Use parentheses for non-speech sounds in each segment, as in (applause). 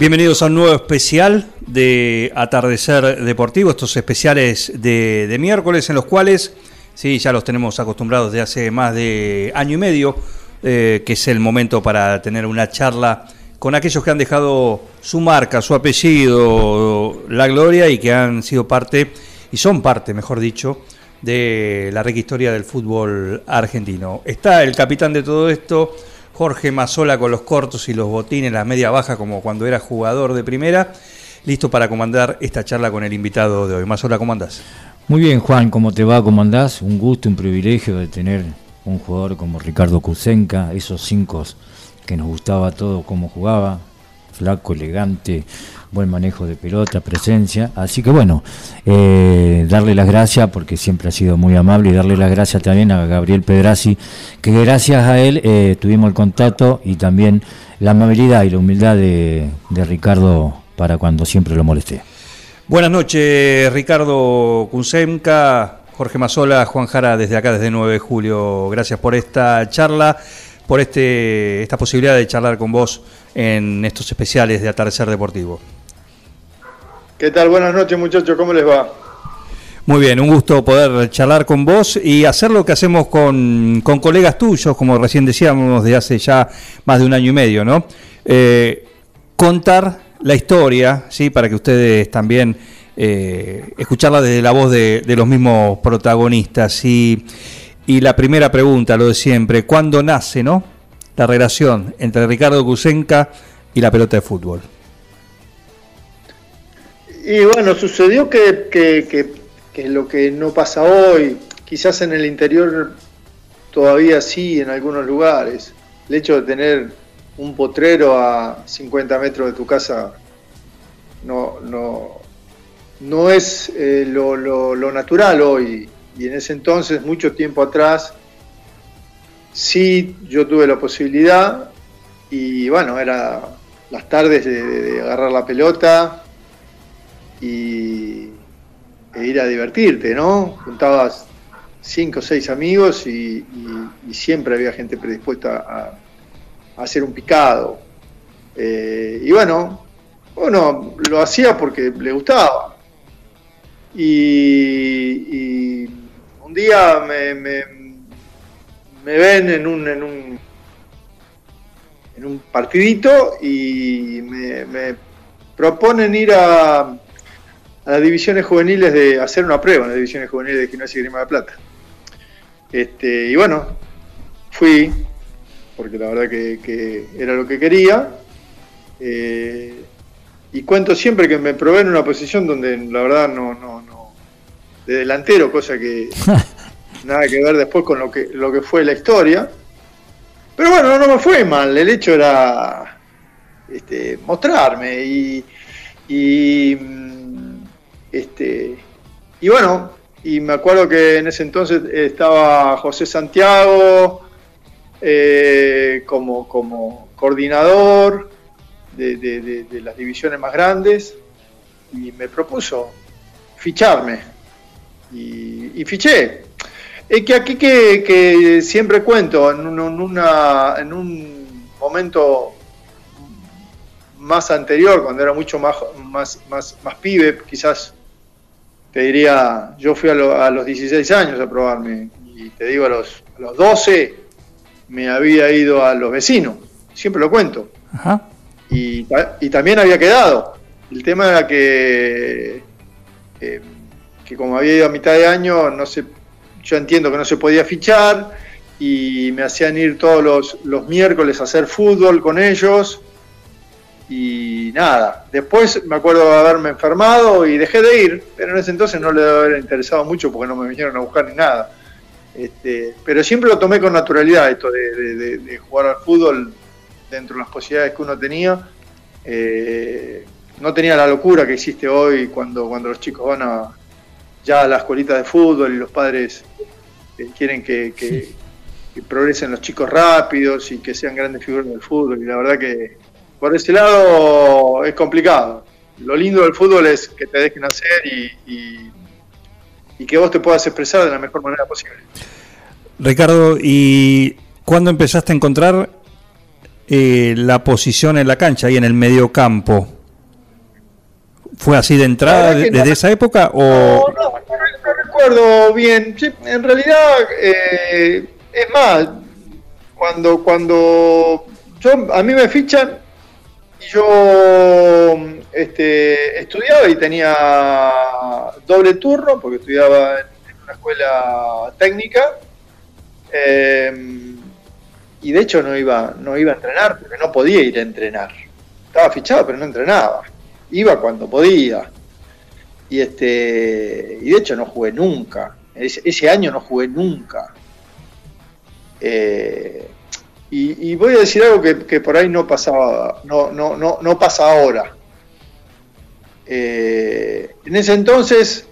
Bienvenidos a un nuevo especial de Atardecer Deportivo, estos especiales de, miércoles en los cuales, sí, ya los tenemos acostumbrados de hace más de año y medio, eh, que es el momento para tener una charla con aquellos que han dejado su marca, su apellido, la gloria y que han sido parte, y son parte, mejor dicho, de la rica historia del fútbol argentino. Está el capitán de todo esto, Jorge Mazola con los cortos y los botines, la media baja como cuando era jugador de primera, listo para comandar esta charla con el invitado de hoy. Mazola, ¿cómo andás? Muy bien, Juan, ¿cómo te va? ¿Cómo andás? Un gusto, un privilegio de tener un jugador como Ricardo Kusenka, esos cinco que nos gustaba todo cómo jugaba, flaco, elegante, buen manejo de pelota, presencia. Así que bueno, eh, darle las gracias porque siempre ha sido muy amable y darle las gracias también a Gabriel Pedrazi, que gracias a él eh, tuvimos el contacto y también la amabilidad y la humildad de, Ricardo para cuando siempre lo molesté. Buenas noches, Ricardo Kunsemka, Jorge Mazola, Juan Jara, desde acá, desde 9 de julio. Gracias por esta charla por este, esta posibilidad de charlar con vos en estos especiales de Atardecer Deportivo. ¿Qué tal? Buenas noches muchachos, ¿cómo les va? Muy bien, un gusto poder charlar con vos y hacer lo que hacemos con, colegas tuyos, como recién decíamos, de hace ya más de un año y medio, ¿no? Eh, contar la historia, ¿sí? Para que ustedes también eh, escucharla desde la voz de, de los mismos protagonistas. Y y la primera pregunta, lo de siempre, ¿cuándo nace no? la relación entre Ricardo Kusenka y la pelota de fútbol? Y bueno, sucedió que, que, lo que no pasa hoy, quizás en el interior todavía sí, en algunos lugares. El hecho de tener un potrero a 50 metros de tu casa no, no, no es eh, lo, lo natural hoy y en ese entonces, mucho tiempo atrás, sí yo tuve la posibilidad y bueno, era las tardes de, agarrar la pelota y, e ir a divertirte, ¿no? Juntabas cinco o seis amigos y, siempre había gente predispuesta a, hacer un picado. Eh, y bueno, uno lo hacía porque le gustaba. y un día me, me, ven en un, en un, en un partidito y me, proponen ir a, a, las divisiones juveniles de hacer una prueba en las divisiones juveniles de Gimnasia y Grima de Plata. Este, y bueno, fui, porque la verdad que, era lo que quería. Eh, y cuento siempre que me probé en una posición donde la verdad no, no, no de delantero, cosa que (laughs) nada que ver después con lo que, lo que fue la historia. Pero bueno, no me fue mal, el hecho era este, mostrarme y, y, este, y bueno, y me acuerdo que en ese entonces estaba José Santiago eh, como, como coordinador de, de las divisiones más grandes y me propuso ficharme y, fiché. Es que aquí que, siempre cuento, en, una, en un momento más anterior, cuando era mucho más, más, más, más pibe, quizás te diría, yo fui a, los 16 años a probarme, y te digo, a los, a los 12 me había ido a los vecinos, siempre lo cuento. Y, y, también había quedado. El tema era que eh, que como había ido a mitad de año, no se, yo entiendo que no se podía fichar y me hacían ir todos los, miércoles a hacer fútbol con ellos y nada. Después me acuerdo de haberme enfermado y dejé de ir, pero en ese entonces no le debe haber interesado mucho porque no me vinieron a buscar ni nada. Este, pero siempre lo tomé con naturalidad esto de, jugar al fútbol dentro de las posibilidades que uno tenía. Eh, no tenía la locura que existe hoy cuando, cuando los chicos van a, ya a la escuelita de fútbol y los padres eh, quieren que, que, progresen los chicos rápidos y que sean grandes figuras del fútbol. Y la verdad que por ese lado es complicado. Lo lindo del fútbol es que te dejen hacer y y que vos te puedas expresar de la mejor manera posible. Ricardo, ¿y cuándo empezaste a encontrar eh, la posición en la cancha y en el medio campo? ¿Fue así de entrada desde esa época o...? No, no, no, recuerdo bien. en realidad, eh, es más, cuando, cuando yo, a mí me fichan y yo este, estudiaba y tenía doble turno, porque estudiaba en, una escuela técnica. Em, y de hecho no iba, no iba a entrenar, porque no podía ir a entrenar. Estaba fichado, pero no entrenaba. Iba cuando podía. Y este. Y de hecho no jugué nunca. Ese, año no jugué nunca. Eh, y, voy a decir algo que, por ahí no pasaba, no, no, no, no pasa ahora. Eh, en ese entonces,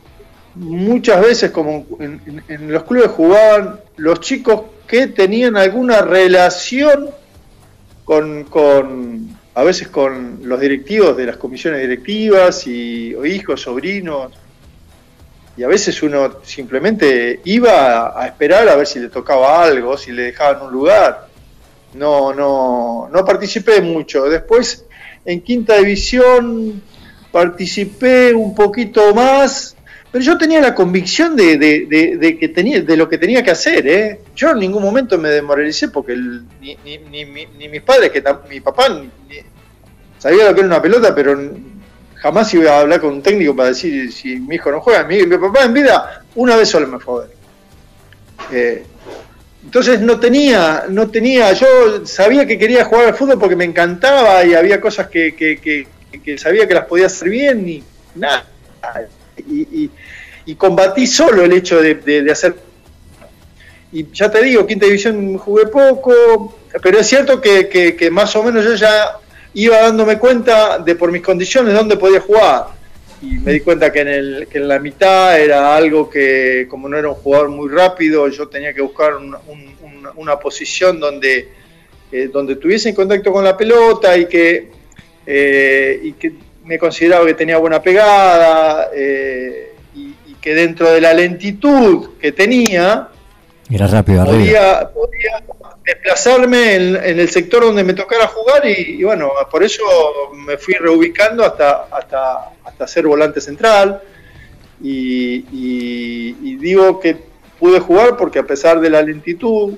muchas veces, como en, los clubes jugaban los chicos que tenían alguna relación con, con, a veces con los directivos de las comisiones directivas y o hijos, sobrinos, y a veces uno simplemente iba a esperar a ver si le tocaba algo, si le dejaban un lugar. No, no, no participé mucho. Después, en quinta división, participé un poquito más, pero yo tenía la convicción de, que tenía, de lo que tenía que hacer. ¿eh? Yo en ningún momento me desmoralicé porque ni, ni, mis padres, que mi papá sabía lo que era una pelota, pero jamás iba a hablar con un técnico para decir si mi hijo no juega. Mi, papá en vida una vez solo me fue a ver. Eh, entonces no tenía, no tenía, yo sabía que quería jugar al fútbol porque me encantaba y había cosas que, que, sabía que las podía hacer bien y nada. Y, combatí solo el hecho de, hacer. Y ya te digo, quinta división jugué poco, pero es cierto que, más o menos yo ya iba dándome cuenta de por mis condiciones dónde podía jugar. Y me di cuenta que en, el, que en la mitad era algo que, como no era un jugador muy rápido, yo tenía que buscar una posición donde, eh, donde tuviese en contacto con la pelota y que eh, y que me consideraba que tenía buena pegada eh, y, que dentro de la lentitud que tenía, Era rápido podía, desplazarme en, el sector donde me tocara jugar y, bueno, por eso me fui reubicando hasta, hasta, hasta ser volante central y, digo que pude jugar porque a pesar de la lentitud,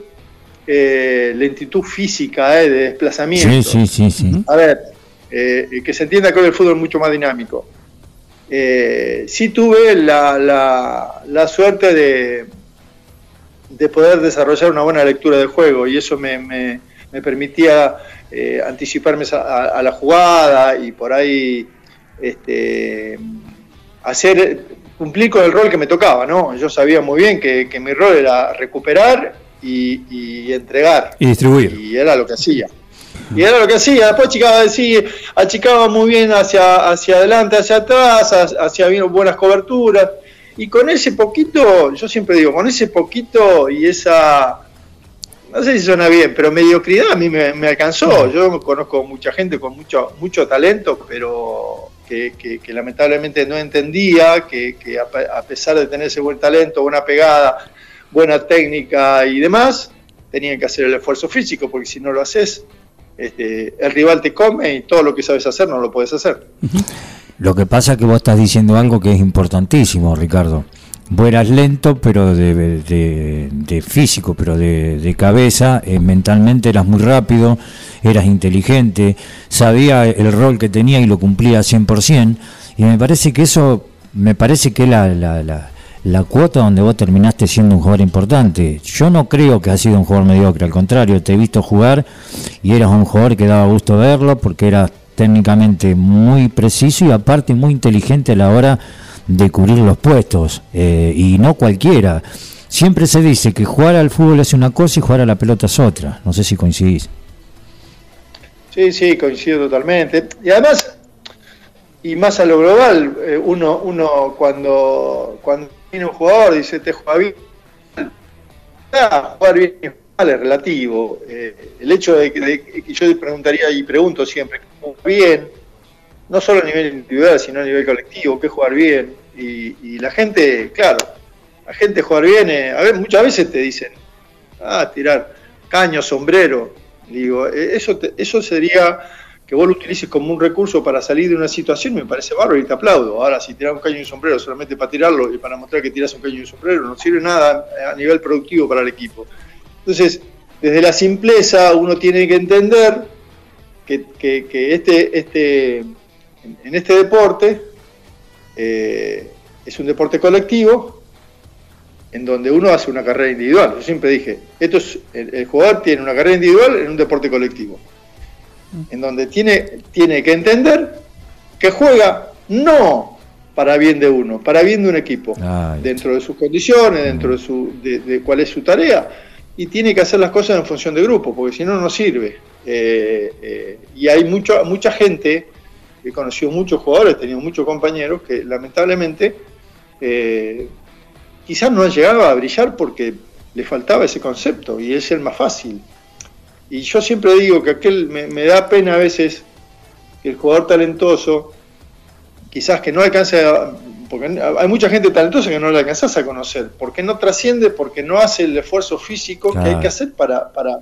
eh, lentitud física de desplazamiento. Sí, sí, sí, A ver, eh, que se entienda que hoy el fútbol es mucho más dinámico. Eh, sí tuve la, la, suerte de, de poder desarrollar una buena lectura del juego y eso me, me, permitía eh, anticiparme a, la jugada y por ahí este, hacer cumplir con el rol que me tocaba, ¿no? Yo sabía muy bien que, que mi rol era recuperar y, y, entregar. Y distribuir. Y era lo que hacía. Y era lo que hacía, después achicaba, decía, achicaba muy bien hacia, hacia adelante, hacia atrás, hacia bien, buenas coberturas. Y con ese poquito, yo siempre digo, con ese poquito y esa, no sé si suena bien, pero mediocridad a mí me, alcanzó. Yo conozco mucha gente con mucho, mucho talento, pero que, lamentablemente no entendía que, a pesar de tener ese buen talento, buena pegada, buena técnica y demás, tenían que hacer el esfuerzo físico, porque si no lo haces, este, el rival te come y todo lo que sabes hacer no lo puedes hacer. Lo que pasa es que vos estás diciendo algo que es importantísimo, Ricardo. Vos eras lento, pero de, físico, pero de, cabeza, eh, mentalmente eras muy rápido, eras inteligente, sabía el rol que tenía y lo cumplía 100%, y me parece que eso, me parece que la, la la cuota donde vos terminaste siendo un jugador importante. Yo no creo que has sido un jugador mediocre, al contrario, te he visto jugar y eras un jugador que daba gusto verlo porque eras técnicamente muy preciso y aparte muy inteligente a la hora de cubrir los puestos, eh, y no cualquiera. Siempre se dice que jugar al fútbol es una cosa y jugar a la pelota es otra. No sé si coincidís. Sí, sí, coincido totalmente. Y además, y más a lo global, eh, uno, uno cuando, cuando viene un jugador dice te juega bien, ah, jugar bien es relativo. Eh, el hecho de que, yo preguntaría y pregunto siempre, bien? No solo a nivel individual, sino a nivel colectivo, ¿qué jugar bien? Y, la gente, claro, la gente jugar bien, eh, a ver, muchas veces te dicen, ah, tirar caño, sombrero. Digo, eso, eso sería que vos lo utilices como un recurso para salir de una situación, me parece bárbaro y te aplaudo. Ahora, si tirás un caño y un sombrero solamente para tirarlo y para mostrar que tirás un caño y un sombrero, no sirve nada a nivel productivo para el equipo. Entonces, desde la simpleza uno tiene que entender que, este, este, en este deporte eh, es un deporte colectivo en donde uno hace una carrera individual. Yo siempre dije, esto es, el jugador tiene una carrera individual en un deporte colectivo en donde tiene, tiene que entender que juega no para bien de uno, para bien de un equipo, dentro de sus condiciones, dentro de, su, de, cuál es su tarea, y tiene que hacer las cosas en función de grupo, porque si no, no sirve. Eh, eh, y hay mucho, mucha gente, he conocido muchos jugadores, he tenido muchos compañeros que lamentablemente eh, quizás no han llegado a brillar porque le faltaba ese concepto y es el más fácil. Y yo siempre digo que aquel me, da pena a veces que el jugador talentoso, quizás que no alcance, porque hay mucha gente talentosa que no le alcanzas a conocer, porque no trasciende, porque no hace el esfuerzo físico que hay que hacer para, para,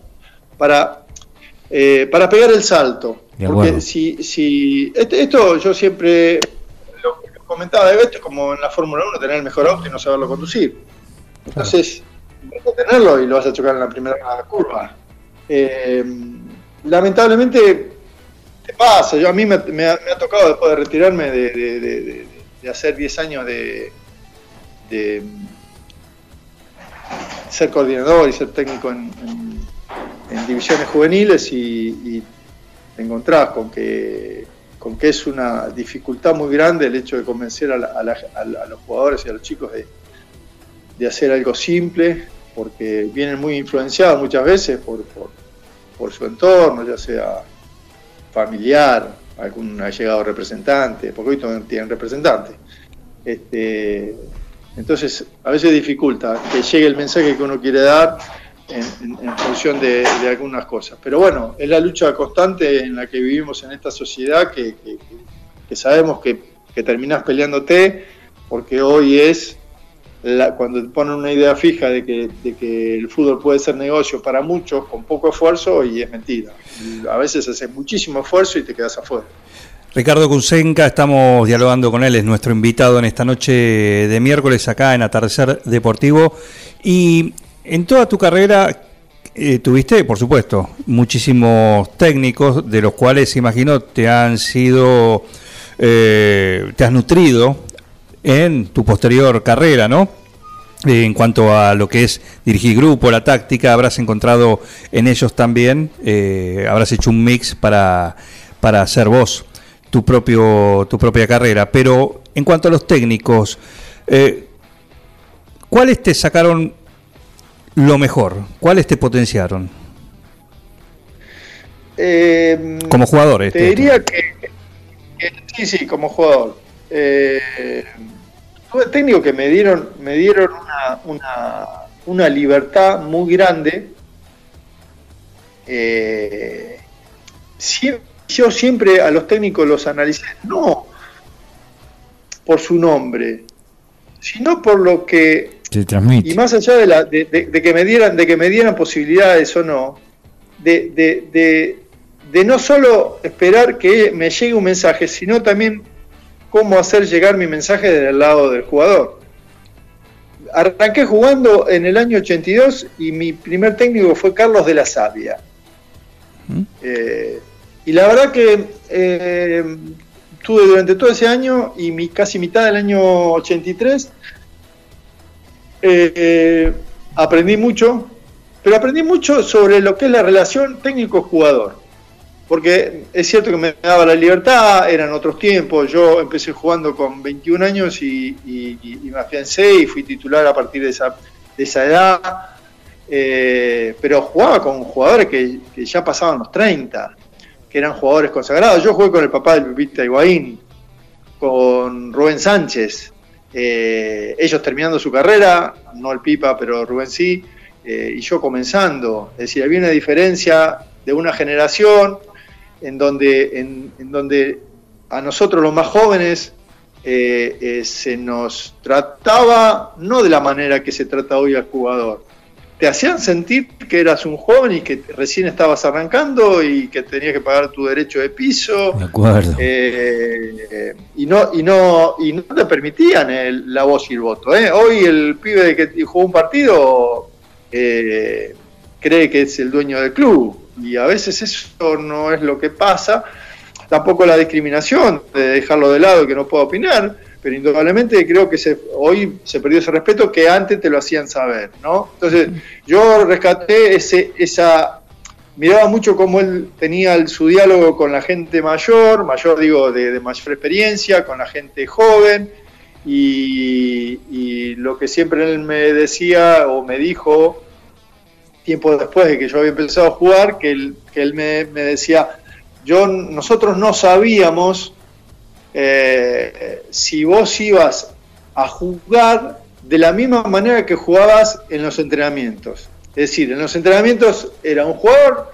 para, eh, para pegar el salto. porque si, si esto, yo siempre lo, comentaba, esto es como en la Fórmula 1, tener el mejor auto y no saberlo conducir. Entonces, vas a tenerlo y lo vas a chocar en la primera curva. Eh, lamentablemente te pasa, yo a mí me, ha, tocado después de retirarme de, hacer 10 años de, ser coordinador y ser técnico en, divisiones juveniles y, te encontrás con que, con que es una dificultad muy grande el hecho de convencer a, los jugadores y a los chicos de, hacer algo simple, porque vienen muy influenciados muchas veces por, por su entorno, ya sea familiar, algún llegado representante, porque hoy tienen representantes. Este, entonces, a veces dificulta que llegue el mensaje que uno quiere dar en, función de, algunas cosas. Pero bueno, es la lucha constante en la que vivimos en esta sociedad que, sabemos que, que terminás peleándote porque hoy es cuando ponen una idea fija de que, el fútbol puede ser negocio para muchos con poco esfuerzo y es mentira. A veces haces muchísimo esfuerzo y te quedas afuera. Ricardo Kusenka, estamos dialogando con él, es nuestro invitado en esta noche de miércoles acá en Atardecer Deportivo. Y en toda tu carrera eh, tuviste, por supuesto, muchísimos técnicos, de los cuales imagino te han sido, eh, te has nutrido en tu posterior carrera, ¿no? En cuanto a lo que es dirigir grupo, la táctica, habrás encontrado en ellos también, eh, habrás hecho un mix para, para hacer vos tu, propio, tu propia carrera. Pero en cuanto a los técnicos, eh, ¿cuáles te sacaron lo mejor? ¿Cuáles te potenciaron? como jugador. Te diría que, sí, sí, como jugador. Eh, tuve técnicos que me dieron, me dieron una, libertad muy grande. Eh, yo siempre a los técnicos los analicé, no por su nombre, sino por lo que transmite. Y más allá de, la, de, que me dieran, de que me dieran posibilidades o no, de, de no solo esperar que me llegue un mensaje, sino también cómo hacer llegar mi mensaje del lado del jugador. Arranqué jugando en el año 82 y mi primer técnico fue Carlos de la Sabia. ¿Mm? Eh, y la verdad que eh, tuve durante todo ese año y mi, casi mitad del año 83, eh, aprendí mucho, pero aprendí mucho sobre lo que es la relación técnico-jugador porque es cierto que me daba la libertad, eran otros tiempos, yo empecé jugando con 21 años y, me afiancé y fui titular a partir de esa, esa edad, eh, pero jugaba con jugadores que, ya pasaban los 30, que eran jugadores consagrados. Yo jugué con el papá del Pipita Higuaín, con Rubén Sánchez, eh, ellos terminando su carrera, no el Pipa, pero Rubén sí, eh, y yo comenzando. Es decir, había una diferencia de una generación en donde, en, donde a nosotros los más jóvenes eh, se nos trataba no de la manera que se trata hoy al jugador, te hacían sentir que eras un joven y que recién estabas arrancando y que tenías que pagar tu derecho de piso. De acuerdo. Eh, y, no, y, no, y no te permitían la voz y el voto. ¿eh? Hoy el pibe que jugó un partido eh, cree que es el dueño del club y a veces eso no es lo que pasa. Tampoco la discriminación de dejarlo de lado y que no pueda opinar pero indudablemente creo que se, hoy se perdió ese respeto que antes te lo hacían saber, ¿no? Entonces, yo rescaté ese, esa, miraba mucho cómo él tenía su diálogo con la gente mayor, mayor digo, de, mayor experiencia, con la gente joven, y, lo que siempre él me decía o me dijo, tiempo después de que yo había empezado a jugar, que él, que él me, me decía, yo, nosotros no sabíamos eh, si vos ibas a jugar de la misma manera que jugabas en los entrenamientos. Es decir, en los entrenamientos era un jugador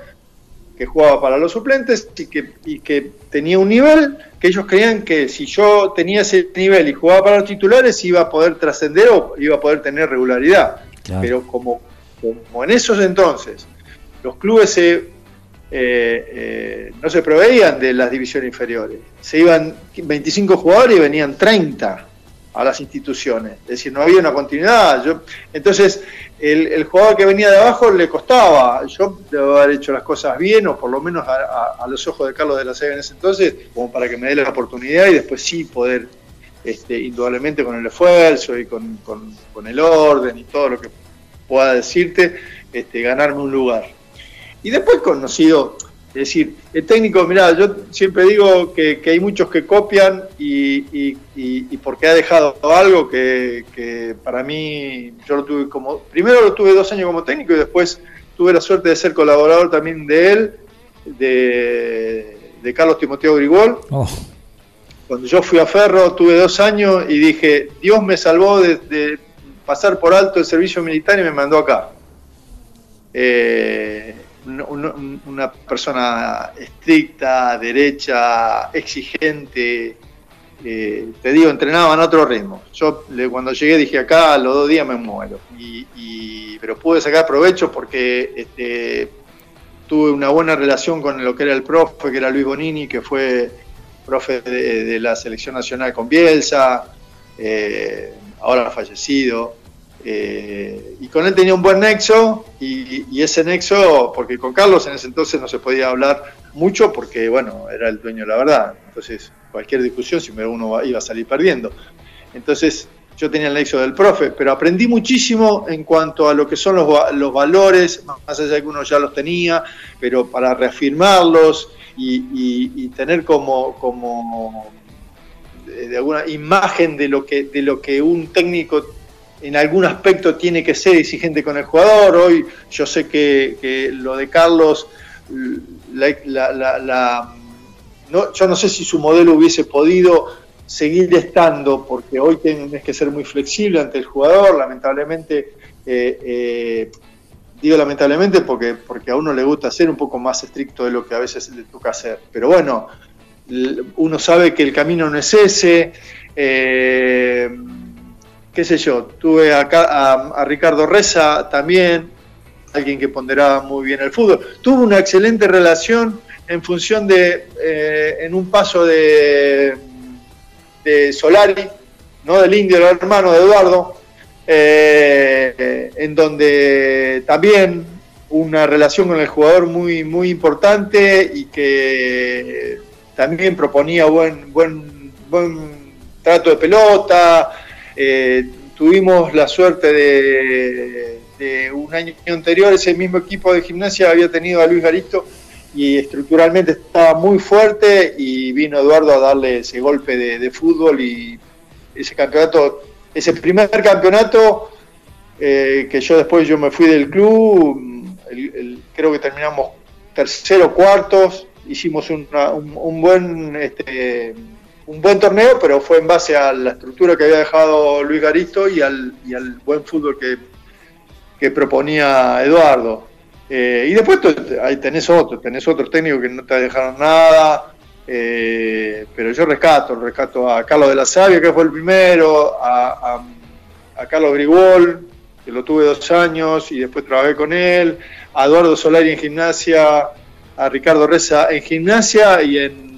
que jugaba para los suplentes y que, que tenía un nivel que ellos creían que si yo tenía ese nivel y jugaba para los titulares iba a poder trascender o iba a poder tener regularidad. Pero como, como en esos entonces los clubes se eh, eh, no se proveían de las divisiones inferiores. Se iban 25 jugadores y venían 30 a las instituciones. Es decir, no había una continuidad. Yo, entonces, el, jugador que venía de abajo le costaba. Yo debo haber hecho las cosas bien, o por lo menos a, los ojos de Carlos de la Sega en ese entonces, como para que me dé la oportunidad y después sí poder, este, indudablemente con el esfuerzo y con, el orden y todo lo que pueda decirte, este, ganarme un lugar. Y después conocido, es decir, el técnico, mira, yo siempre digo que, hay muchos que copian y, porque ha dejado algo que, para mí yo lo tuve como, primero lo tuve dos años como técnico y después tuve la suerte de ser colaborador también de él, de, Carlos Timoteo Grigol. Oh. Cuando yo fui a Ferro tuve dos años y dije, Dios me salvó de, pasar por alto el servicio militar y me mandó acá. Eh, una, persona estricta, derecha, exigente. Eh, te digo, entrenaba en otro ritmo. Yo cuando llegué dije acá, a los dos días me muero. Y, pero pude sacar provecho porque este, tuve una buena relación con lo que era el profe, que era Luis Bonini, que fue profe de, la selección nacional con Bielsa, eh, ahora fallecido. Eh, y con él tenía un buen nexo y, ese nexo, porque con Carlos en ese entonces no se podía hablar mucho porque, bueno, era el dueño de la verdad. Entonces, cualquier discusión siempre uno iba a salir perdiendo. Entonces, yo tenía el nexo del profe, pero aprendí muchísimo en cuanto a lo que son los, valores, más allá de que uno ya los tenía, pero para reafirmarlos y, tener como, como de alguna imagen de lo que de lo que un técnico en algún aspecto tiene que ser exigente con el jugador. Hoy yo sé que, lo de Carlos, yo no sé si su modelo hubiese podido seguir estando, porque hoy tienes que ser muy flexible ante el jugador, lamentablemente. Eh, eh, digo lamentablemente porque, porque a uno le gusta ser un poco más estricto de lo que a veces le toca hacer. Pero bueno, uno sabe que el camino no es ese. Eh, qué sé yo, tuve acá a, Ricardo Reza también, alguien que ponderaba muy bien el fútbol. Tuve una excelente relación en función de, eh, en un paso de, de Solari, ¿no? del indio, el hermano de Eduardo, eh, en donde también una relación con el jugador muy, muy importante y que también proponía buen, buen, buen trato de pelota, eh, tuvimos la suerte de, un año anterior, ese mismo equipo de gimnasia había tenido a Luis Garito y estructuralmente estaba muy fuerte y vino Eduardo a darle ese golpe de, fútbol y ese campeonato, ese primer campeonato eh, que yo después yo me fui del club, creo que terminamos tercero, cuartos, hicimos un, buen este, un buen torneo, pero fue en base a la estructura que había dejado Luis Garisto y al, y al buen fútbol que, que proponía Eduardo. Eh, y después tenés otro, tenés otros técnicos que no te dejaron nada, eh, pero yo rescato, rescato a Carlos de la Sabia, que fue el primero, a, a, Carlos Grigol, que lo tuve dos años y después trabajé con él, a Eduardo Solari en gimnasia, a Ricardo Reza en gimnasia y en,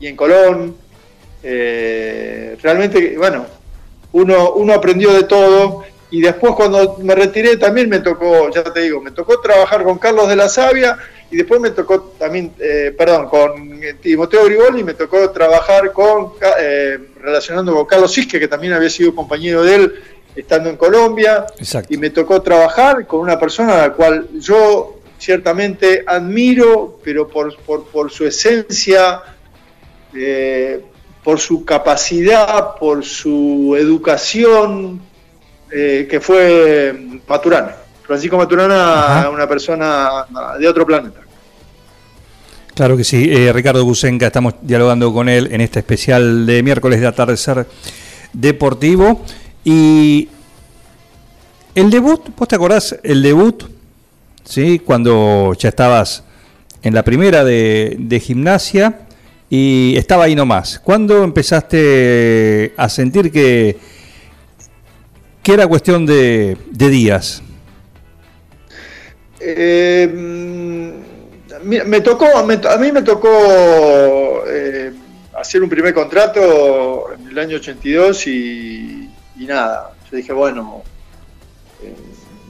y en Colón. Eh, realmente, bueno, uno, uno aprendió de todo y después cuando me retiré también me tocó, ya te digo, me tocó trabajar con Carlos de la Sabia y después me tocó también, eh, perdón, con Timoteo Grigol y me tocó trabajar con, eh, relacionando con Carlos Sisque, que también había sido compañero de él estando en Colombia. Y me tocó trabajar con una persona a la cual yo ciertamente admiro, pero por, por, su esencia, eh, por su capacidad, por su educación, que fue Maturana. Francisco Maturana, una persona de otro planeta. Claro que sí, eh, Ricardo Bucenca, estamos dialogando con él en este especial de miércoles de atardecer deportivo. Y el debut, ¿vos te acordás el debut? ¿Sí? Cuando ya estabas en la primera de, gimnasia y estaba ahí nomás. ¿Cuándo empezaste a sentir que, que era cuestión de días? Eh, me tocó, a mí me tocó eh, hacer un primer contrato en el año 82 y, nada, yo dije, bueno, eh,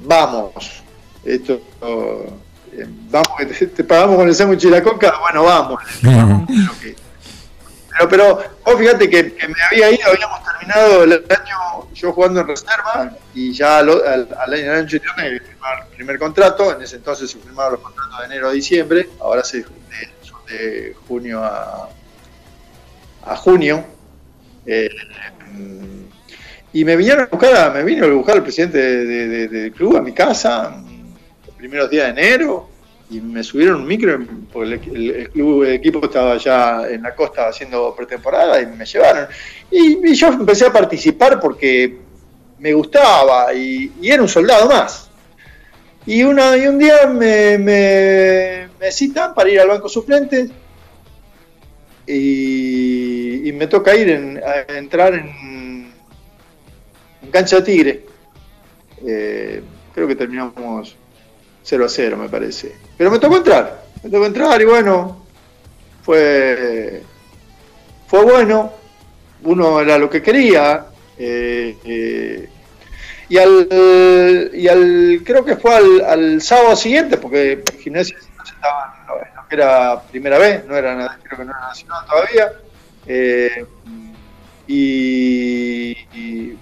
vamos, esto, vamos, te, pagamos con el sándwich y la coca, bueno, vamos. (laughs) pero, pero vos fíjate que, me había ido, habíamos terminado el año yo jugando en reserva y ya al, al, año 82 me firmar el primer contrato, en ese entonces se firmaban los contratos de enero a diciembre, ahora se, son de junio a, a junio. Eh, y me vinieron a buscar, me vino a buscar el presidente del club a mi casa, primeros días de enero, y me subieron un micro, porque el, club, equipo estaba ya en la costa haciendo pretemporada y me llevaron. Y, yo empecé a participar porque me gustaba y, era un soldado más. Y, una, y un día me, me, citan para ir al banco suplente y, me toca ir en, a entrar en, en cancha tigre. Eh, creo que terminamos 0 a 0, me parece. Pero me tocó entrar, me tocó entrar y bueno, fue, fue bueno, uno era lo que quería. Eh, eh, y al, y al creo que fue al, sábado siguiente, porque Gimnasia estaba no, era primera vez, no era creo que no era nacional todavía. Eh, y,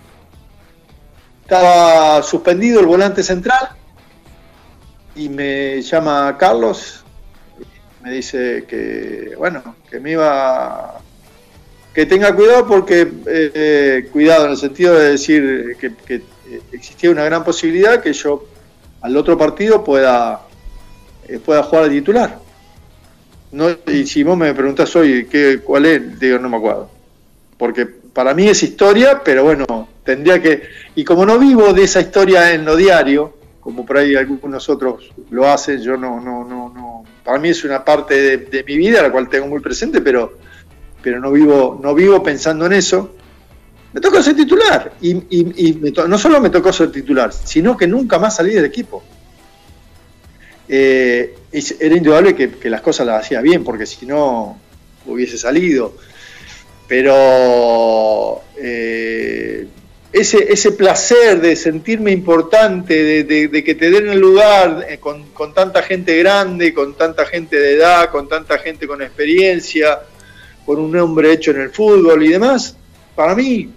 estaba suspendido el volante central y me llama Carlos, me dice que, bueno, que me iba, que tenga cuidado porque, eh, cuidado en el sentido de decir que, existía una gran posibilidad que yo al otro partido pueda, eh, pueda jugar al titular. No, y si vos me preguntás hoy qué, cuál es, digo, no me acuerdo. Porque para mí es historia, pero bueno, tendría que... Y como no vivo de esa historia en lo diario, como por ahí algunos otros lo hacen, yo no, no, no, no. Para mí es una parte de, mi vida la cual tengo muy presente, pero, pero no vivo, no vivo pensando en eso. Me tocó ser titular y, no solo me tocó ser titular, sino que nunca más salí del equipo. Eh, era indudable que, las cosas las hacía bien, porque si no hubiese salido. Pero eh, ese, ese placer de sentirme importante, de, que te den el lugar eh, con, tanta gente grande, con tanta gente de edad, con tanta gente con experiencia, con un nombre hecho en el fútbol y demás, para mí,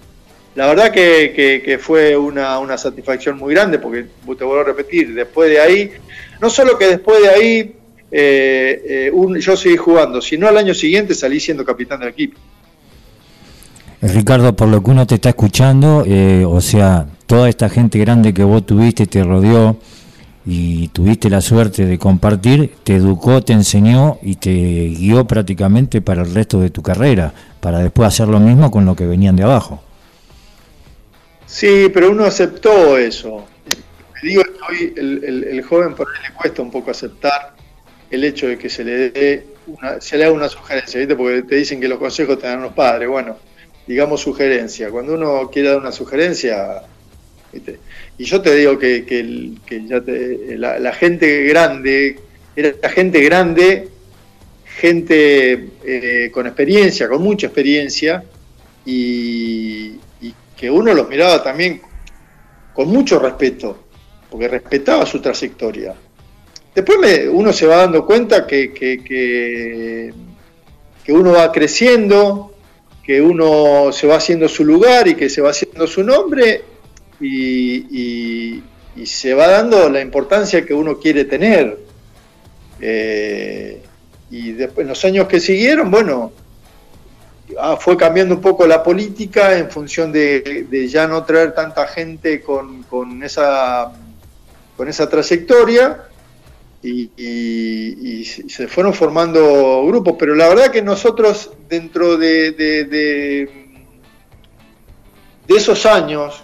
la verdad que, fue una, satisfacción muy grande, porque te vuelvo a repetir, después de ahí, no solo que después de ahí eh, eh, yo seguí jugando, sino al año siguiente salí siendo capitán del equipo. Ricardo, por lo que uno te está escuchando, eh, o sea, toda esta gente grande que vos tuviste, te rodeó y tuviste la suerte de compartir, te educó, te enseñó y te guió prácticamente para el resto de tu carrera, para después hacer lo mismo con lo que venían de abajo. Sí, pero uno aceptó eso. Me digo hoy el, joven por ahí le cuesta un poco aceptar el hecho de que se le dé una, se le haga una sugerencia, ¿viste? porque te dicen que los consejos te dan los padres. Bueno, digamos sugerencia. Cuando uno quiere dar una sugerencia, y yo te digo que, ya la, gente grande, era gente grande, gente eh, con experiencia, con mucha experiencia, y, que uno los miraba también con mucho respeto, porque respetaba su trayectoria. Después uno se va dando cuenta que, que, uno va creciendo, que uno se va haciendo su lugar y que se va haciendo su nombre y, se va dando la importancia que uno quiere tener. Eh, y después, en los años que siguieron, bueno, ah, fue cambiando un poco la política en función de, ya no traer tanta gente con, esa, con esa trayectoria. Y, se fueron formando grupos, pero la verdad que nosotros dentro de, de, esos años,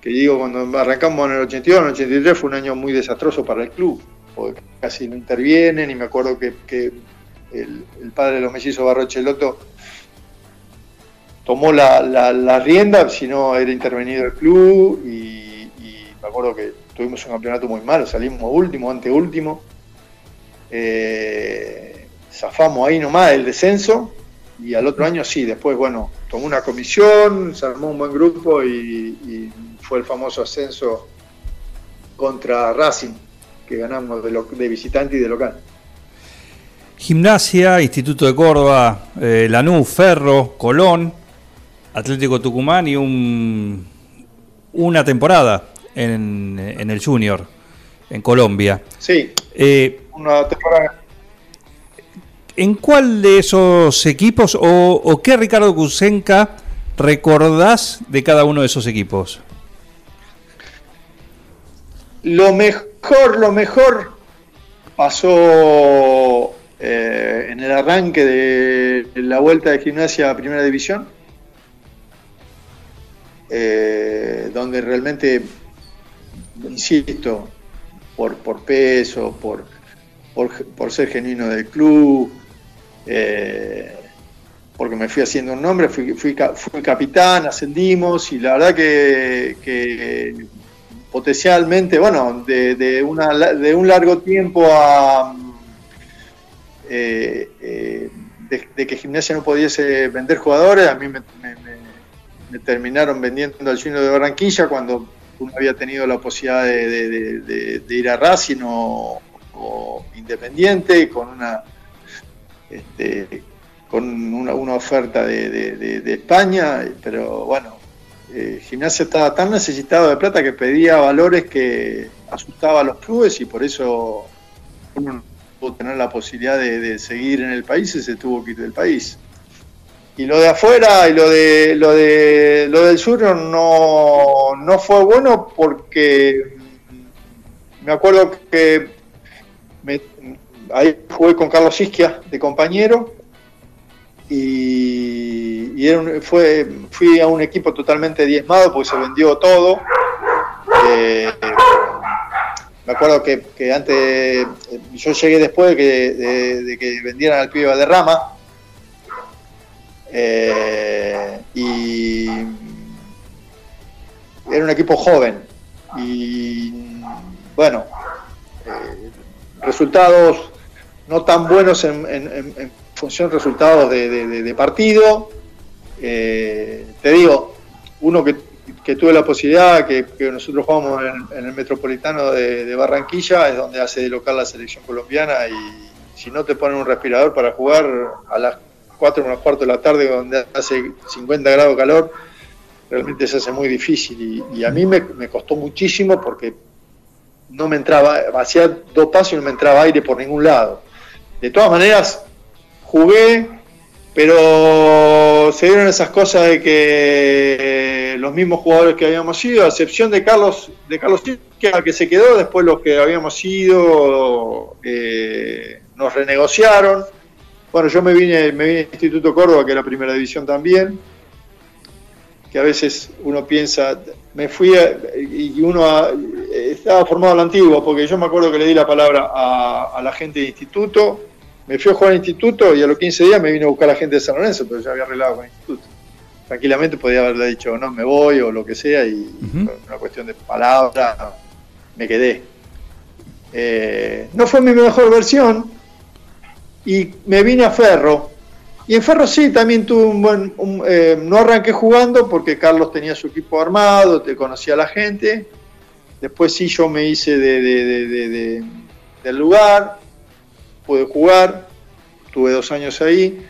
que digo, cuando arrancamos en el 82, en el 83 fue un año muy desastroso para el club, porque casi no intervienen, y me acuerdo que, el, padre de los mellizos Barrocheloto tomó la, la, rienda, si no era intervenido el club, y, me acuerdo que tuvimos un campeonato muy malo, salimos último, anteúltimo, eh, zafamos ahí nomás el descenso, y al otro año sí, después, bueno, tomó una comisión, se armó un buen grupo y fue el famoso ascenso contra Racing, que ganamos de, visitante y de local. Gimnasia, Instituto de Córdoba, eh, Lanús, Ferro, Colón, Atlético Tucumán y un, una temporada en, el Junior, en Colombia. Sí, eh, una temporada. ¿En cuál de esos equipos o, o qué Ricardo Kusenka recordás de cada uno de esos equipos? Lo mejor, lo mejor pasó eh, en el arranque de la vuelta de gimnasia a Primera División, eh, donde realmente, insisto, por, por peso, por, por, ser genuino del club, eh, porque me fui haciendo un nombre, fui, fui, capitán, ascendimos y la verdad que potencialmente, bueno, de, de un largo tiempo a... Eh, eh, de, que Gimnasia no pudiese vender jugadores, a mí me, terminaron vendiendo al Junior de Barranquilla cuando uno había tenido la posibilidad de, ir a Racing o, Independiente con una este, con una, una oferta de, España, pero bueno, eh, Gimnasia estaba tan necesitado de plata que pedía valores que asustaba a los clubes y por eso uno no pudo tener la posibilidad de, seguir en el país y se tuvo que ir del país. Y lo de afuera y lo de lo de lo del sur no, no fue bueno porque me acuerdo que ahí jugué con Carlos Isquia de compañero y, fue, fui a un equipo totalmente diezmado porque se vendió todo. Eh, me acuerdo que, antes, yo llegué después de que, vendieran al pibe Valderrama. Eh, y era un equipo joven. Y bueno, eh, resultados no tan buenos en función resultados de, partido. Eh, te digo, uno que, tuve la posibilidad, que, nosotros jugamos en, el Metropolitano de, Barranquilla, es donde hace de local la selección colombiana y si no te ponen un respirador para jugar a las 4 menos cuarto de la tarde, donde hace 50 grados calor, realmente se hace muy difícil y, a mí me, me, costó muchísimo porque no me entraba, hacía dos pasos y no me entraba aire por ningún lado. De todas maneras, jugué Pero se dieron esas cosas de que los mismos jugadores que habíamos ido, a excepción de Carlos, de Carlos que se quedó, después los que habíamos ido eh, nos renegociaron. Bueno, yo me vine, me vine al Instituto Córdoba, que es la primera división también, que a veces uno piensa, me fui y uno estaba formado al antiguo, porque yo me acuerdo que le di la palabra a, la gente del instituto, me fui a jugar al instituto y a los 15 días me vino a buscar a la gente de San Lorenzo, pero ya había arreglado con el instituto. Tranquilamente podía haberle dicho, no, me voy o lo que sea, y una cuestión de palabra, me quedé. Eh, no fue mi mejor versión y me vine a Ferro, y en Ferro sí, también tuve un buen. Eh, no arranqué jugando porque Carlos tenía su equipo armado, te conocía la gente. Después sí, yo me hice de, del lugar, pude jugar, tuve dos años ahí.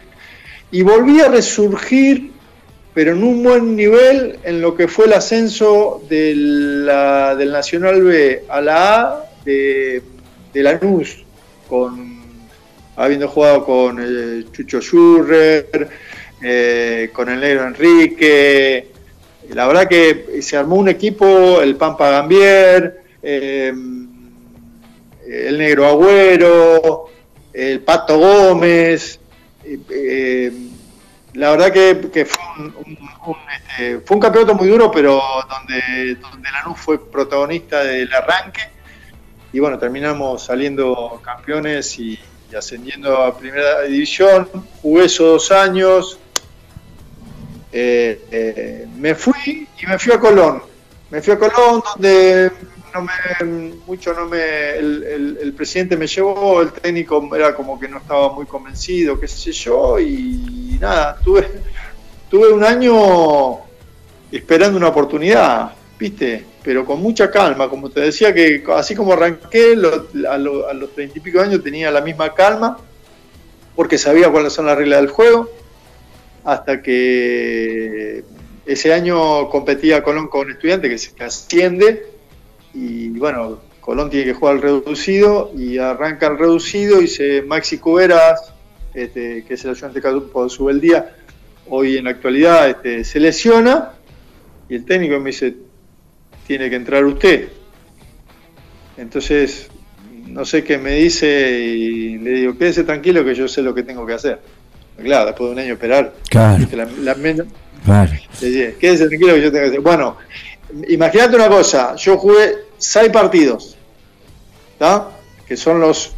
Y volví a resurgir, pero en un buen nivel, en lo que fue el ascenso de del Nacional B a la A de, de Lanús, con habiendo jugado con eh, Chucho Schurrer, eh, con el negro Enrique. La verdad que se armó un equipo, el Pampa Gambier, eh, el negro Agüero, el Pato Gómez. la verdad que, fue, un, este, fue, un, campeonato muy duro, pero donde, donde Lanús fue protagonista del arranque. Y bueno, terminamos saliendo campeones y, ascendiendo a primera división. Jugué esos dos años. Eh, eh, me fui y me fui a Colón. Me fui a Colón donde no me, mucho no me, el, presidente me llevó, el técnico era como que no estaba muy convencido, qué sé yo, y nada, tuve, tuve un año esperando una oportunidad, ¿viste? pero con mucha calma, como te decía que así como arranqué, a, los treinta y pico años tenía la misma calma, porque sabía cuáles son las reglas del juego, hasta que ese año competía Colón con estudiante que se asciende, y bueno, Colón tiene que jugar al reducido, y arranca el reducido, y se Maxi Cuberas, este, que es el ayudante de su día hoy en la actualidad este, se lesiona, y el técnico me dice, tiene que entrar usted. Entonces, no sé qué me dice y le digo, quédese tranquilo que yo sé lo que tengo que hacer. Claro, después de un año esperar. Claro. La, quédese tranquilo que yo tengo que hacer. Bueno, imagínate una cosa, yo jugué seis partidos, ¿está? que son los,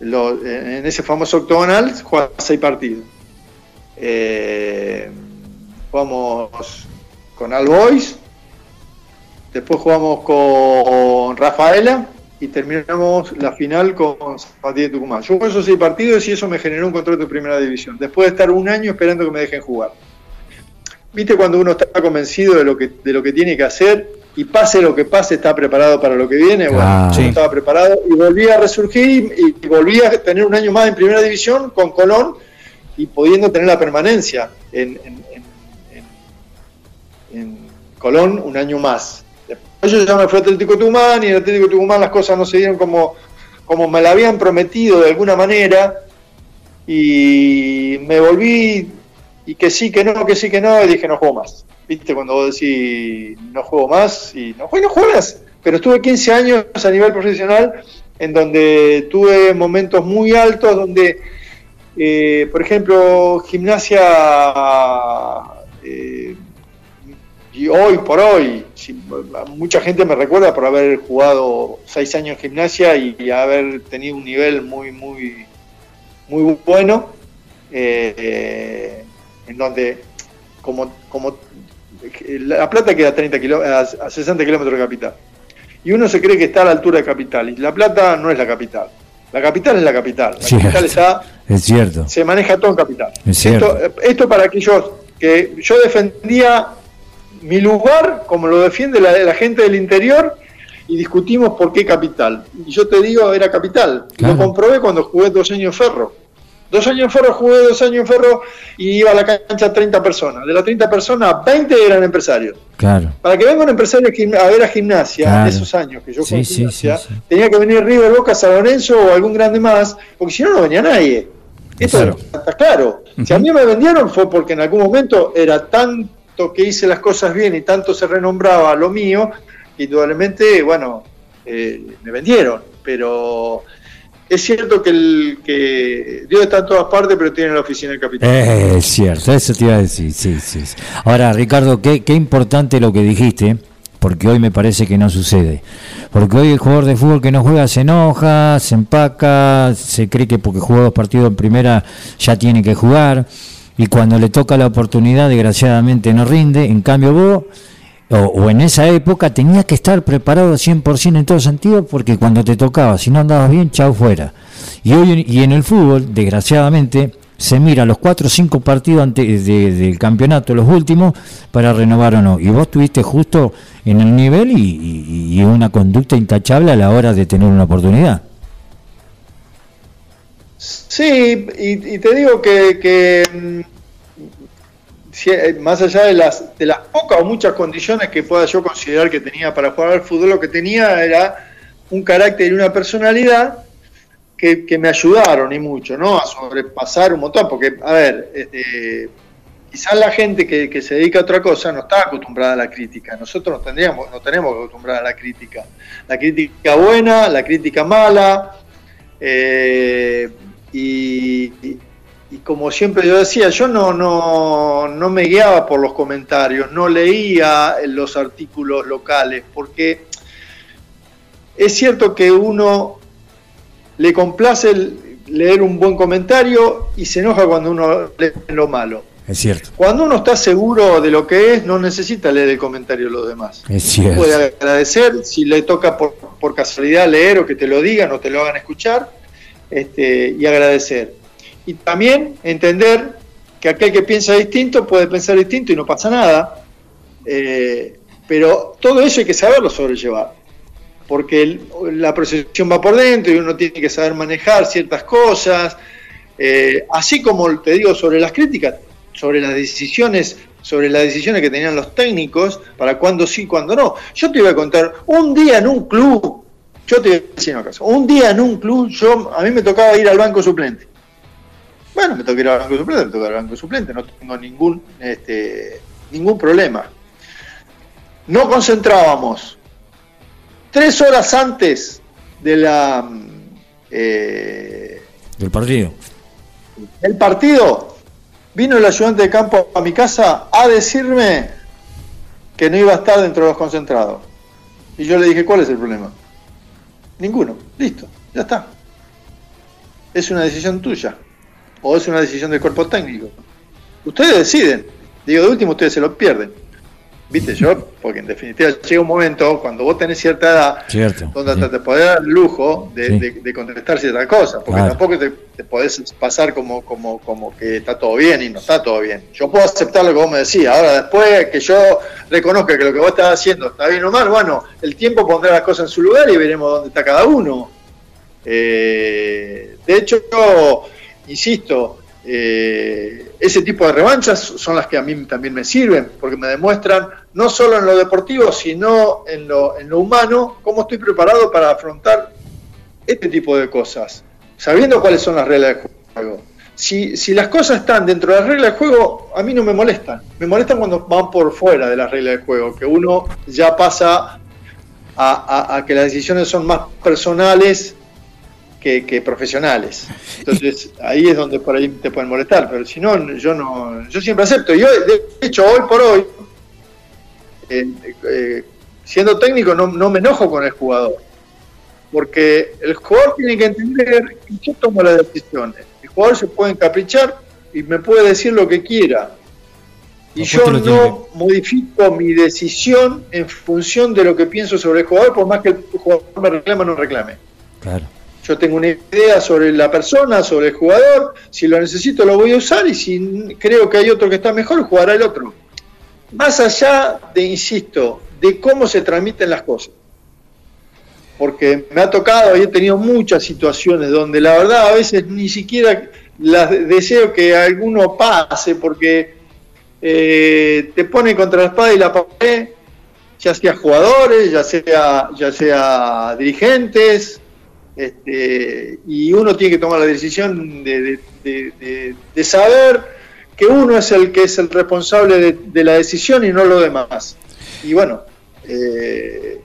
en ese famoso octogonal, juega seis partidos. Eh, jugamos con All Boys, Después jugamos con Rafaela y terminamos la final con Zapatillas de Tucumán. Yo jugué esos seis partidos y eso me generó un contrato de primera división. Después de estar un año esperando que me dejen jugar. ¿Viste cuando uno está convencido de lo que, de lo que tiene que hacer y pase lo que pase, está preparado para lo que viene? Bueno, yo estaba preparado y volví a resurgir y, volví a tener un año más en primera división con Colón y pudiendo tener la permanencia en Colón un año más. Yo ya me fui a Atlético Tucumán y en Atlético Tucumán las cosas no se dieron como, como me la habían prometido de alguna manera y me volví y que sí, que no, que sí, que no, y dije no juego más. ¿Viste? Cuando vos decís no juego más y no, no juegas. Pero estuve 15 años a nivel profesional en donde tuve momentos muy altos, donde, eh, por ejemplo, gimnasia eh, y hoy por hoy, mucha gente me recuerda por haber jugado seis años en gimnasia y, haber tenido un nivel muy, muy, muy bueno, eh, en donde como, como La Plata queda a, 30 a 60 kilómetros de capital. Y uno se cree que está a la altura de capital. Y La Plata no es la capital. La capital es la capital. La capital está. Es cierto. Se maneja todo en capital. Esto, esto para aquellos que yo defendía mi lugar, como lo defiende la, gente del interior, y discutimos por qué capital. Y yo te digo, era capital. Lo comprobé cuando jugué dos años en Ferro. Dos años en Ferro, jugué dos años en Ferro y iba a la cancha 30 personas. De las 30 personas, 20 eran empresarios. Claro. Para que venga un empresario a ver a gimnasia, en esos años que yo jugué gimnasia, tenía que venir River, Boca, San Lorenzo o algún grande más, porque si no, no venía nadie. Esto está claro. Si a mí me vendieron fue porque en algún momento era que hice las cosas bien y tanto se renombraba lo mío, indudablemente, bueno, eh, me vendieron. Pero es cierto que, el, que Dios está en todas partes, pero tiene la oficina del capitán. Es cierto, eso te iba a decir, sí, sí. Ahora, Ricardo, qué, qué importante lo que dijiste porque hoy me parece que no sucede. Porque hoy el jugador de fútbol que no juega se enoja, se empaca, se cree que porque jugó dos partidos en primera ya tiene que jugar, y cuando le toca la oportunidad, desgraciadamente no rinde. En cambio, vos, o, en esa época, tenías que estar preparado 100% en todo sentido, porque cuando te tocaba, si no andabas bien, chao fuera. Y hoy y en el fútbol, desgraciadamente, se mira los cuatro o cinco partidos antes del campeonato, los últimos, para renovar o no. Y vos tuviste justo en el nivel y, una conducta intachable a la hora de tener una oportunidad. Sí, y, te digo que, mm, eh, más allá de las, de las pocas o muchas condiciones que pueda yo considerar que tenía para jugar al fútbol, lo que tenía era un carácter y una personalidad que, me ayudaron y mucho, ¿no? A sobrepasar un montón, porque, a ver, este, quizás la gente que, se dedica a otra cosa no está acostumbrada a la crítica. Nosotros no tendríamos, no tenemos que acostumbrar a la crítica. La crítica buena, la crítica mala, eh, y, como siempre yo decía, yo no, no, no me guiaba por los comentarios, no leía los artículos locales, porque es cierto que uno le complace leer un buen comentario y se enoja cuando uno lee lo malo. Es cierto. Cuando uno está seguro de lo que es, no necesita leer el comentario de los demás. Es cierto. Puede agradecer si le toca por, casualidad leer o que te lo digan o te lo hagan escuchar este, y agradecer. Y también entender que aquel que piensa distinto puede pensar distinto y no pasa nada. Eh, pero todo eso hay que saberlo sobrellevar porque la procesión va por dentro y uno tiene que saber manejar ciertas cosas, eh, así como te digo sobre las críticas, sobre las decisiones, sobre las decisiones que tenían los técnicos, para cuándo sí, cuándo no. Yo te iba a contar, un día en un club, yo te iba a decir una cosa, un día en un club, yo a mí me tocaba ir al banco suplente. Bueno, me tocó ir al banco suplente, me tocó ir al banco suplente, no tengo ningún, este, ningún problema. No concentrábamos, tres horas antes de la eh, del partido. El partido vino el ayudante de campo a mi casa a decirme que no iba a estar dentro de los concentrados. Y yo le dije, ¿cuál es el problema? Ninguno. Listo, ya está. Es una decisión tuya. O es una decisión del cuerpo técnico. Ustedes deciden. Digo, de último ustedes se lo pierden. Viste, yo, porque en definitiva llega un momento cuando vos tenés cierta edad, donde hasta te podés dar el lujo de, contestar ciertas cosas, porque tampoco te, podés pasar como, como, como que está todo bien y no está todo bien. Yo puedo aceptar lo que vos me decís, ahora después que yo reconozca que lo que vos estás haciendo está bien o mal, bueno, el tiempo pondrá las cosas en su lugar y veremos dónde está cada uno. Eh, de hecho, yo, insisto, eh, ese tipo de revanchas son las que a mí también me sirven, porque me demuestran, no solo en lo deportivo, sino en lo, en lo humano, cómo estoy preparado para afrontar este tipo de cosas, sabiendo cuáles son las reglas de juego. Si, si las cosas están dentro de las reglas de juego, a mí no me molestan. Me molestan cuando van por fuera de las reglas de juego, que uno ya pasa a, a que las decisiones son más personales que, profesionales. Entonces ahí es donde por ahí te pueden molestar, pero si no, yo no, yo siempre acepto. Yo, de hecho, hoy por hoy, eh, eh, siendo técnico, no, no, me enojo con el jugador, porque el jugador tiene que entender que yo tomo las decisiones. El jugador se puede encaprichar y me puede decir lo que quiera. Y yo no modifico mi decisión en función de lo que pienso sobre el jugador, por más que el jugador me reclame o no reclame. Claro. Yo tengo una idea sobre la persona, sobre el jugador, si lo necesito lo voy a usar y si creo que hay otro que está mejor, jugará el otro. Más allá de, insisto, de cómo se transmiten las cosas. Porque me ha tocado y he tenido muchas situaciones donde la verdad a veces ni siquiera las deseo que alguno pase porque eh, te pone contra la espada y la pared, ya sea jugadores, ya sea, ya sea dirigentes, Este, y uno tiene que tomar la decisión de, saber que uno es el que es el responsable de, la decisión y no lo demás. Y bueno, eh,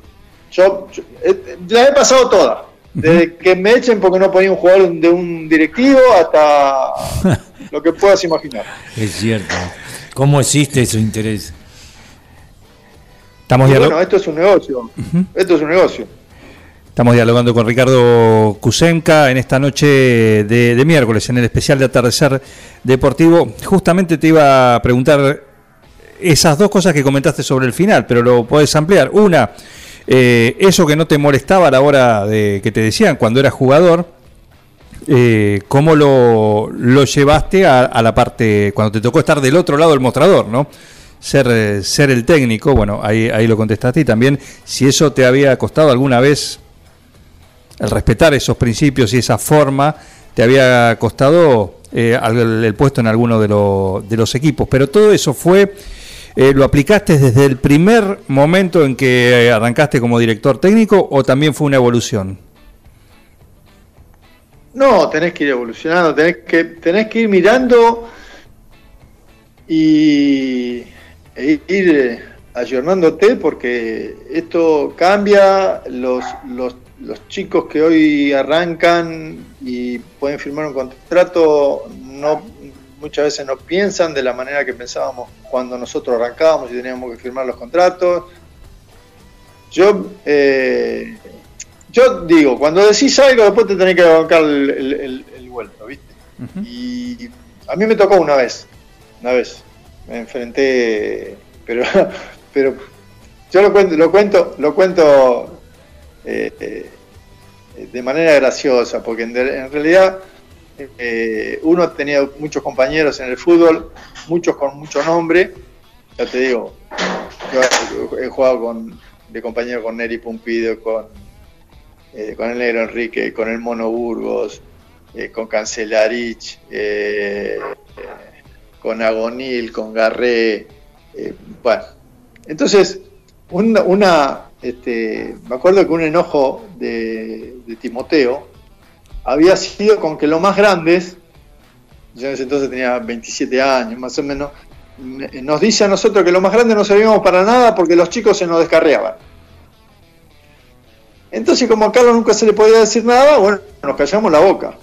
yo, eh, la he pasado toda. Desde que me echen porque no ponía un jugador de un directivo hasta (laughs) lo que puedas imaginar. Es cierto. ¿Cómo existe ese interés? Estamos bueno, esto es un negocio. Esto es un negocio. Estamos dialogando con Ricardo Kusenka en esta noche de, miércoles, en el especial de Atardecer Deportivo. Justamente te iba a preguntar esas dos cosas que comentaste sobre el final, pero lo puedes ampliar. Una, eh, eso que no te molestaba a la hora de que te decían cuando eras jugador, eh, ¿cómo lo, llevaste a, la parte, cuando te tocó estar del otro lado del mostrador, ¿no? Ser, ser el técnico, bueno, ahí, ahí lo contestaste y también si eso te había costado alguna vez el respetar esos principios y esa forma te había costado eh, el, puesto en alguno de, de, los equipos. Pero todo eso fue, eh, ¿lo aplicaste desde el primer momento en que arrancaste como director técnico o también fue una evolución? No, tenés que ir evolucionando, tenés que, tenés que ir mirando y e ir eh, ayornándote porque esto cambia, los, los los chicos que hoy arrancan y pueden firmar un contrato no muchas veces no piensan de la manera que pensábamos cuando nosotros arrancábamos y teníamos que firmar los contratos. Yo, eh, yo digo, cuando decís algo después te tenés que bancar el, el, vuelto, ¿viste? Y a mí me tocó una vez, una vez, me enfrenté, pero, (laughs) pero yo lo cuento, lo cuento, lo cuento eh, eh, de manera graciosa, porque en, realidad eh, uno tenía muchos compañeros en el fútbol, muchos con mucho nombre, ya te digo, yo he jugado con, de compañero con Neri Pumpido, con, con el Negro Enrique, con el Mono Burgos, con Cancelarich, con Agonil, con Garré, bueno, entonces una este, me acuerdo que un enojo de, Timoteo había sido con que los más grandes, yo en ese entonces tenía 27 años más o menos, nos dice a nosotros que los más grandes no servíamos para nada porque los chicos se nos descarreaban. Entonces, como a Carlos nunca se le podía decir nada, bueno, nos callamos la boca.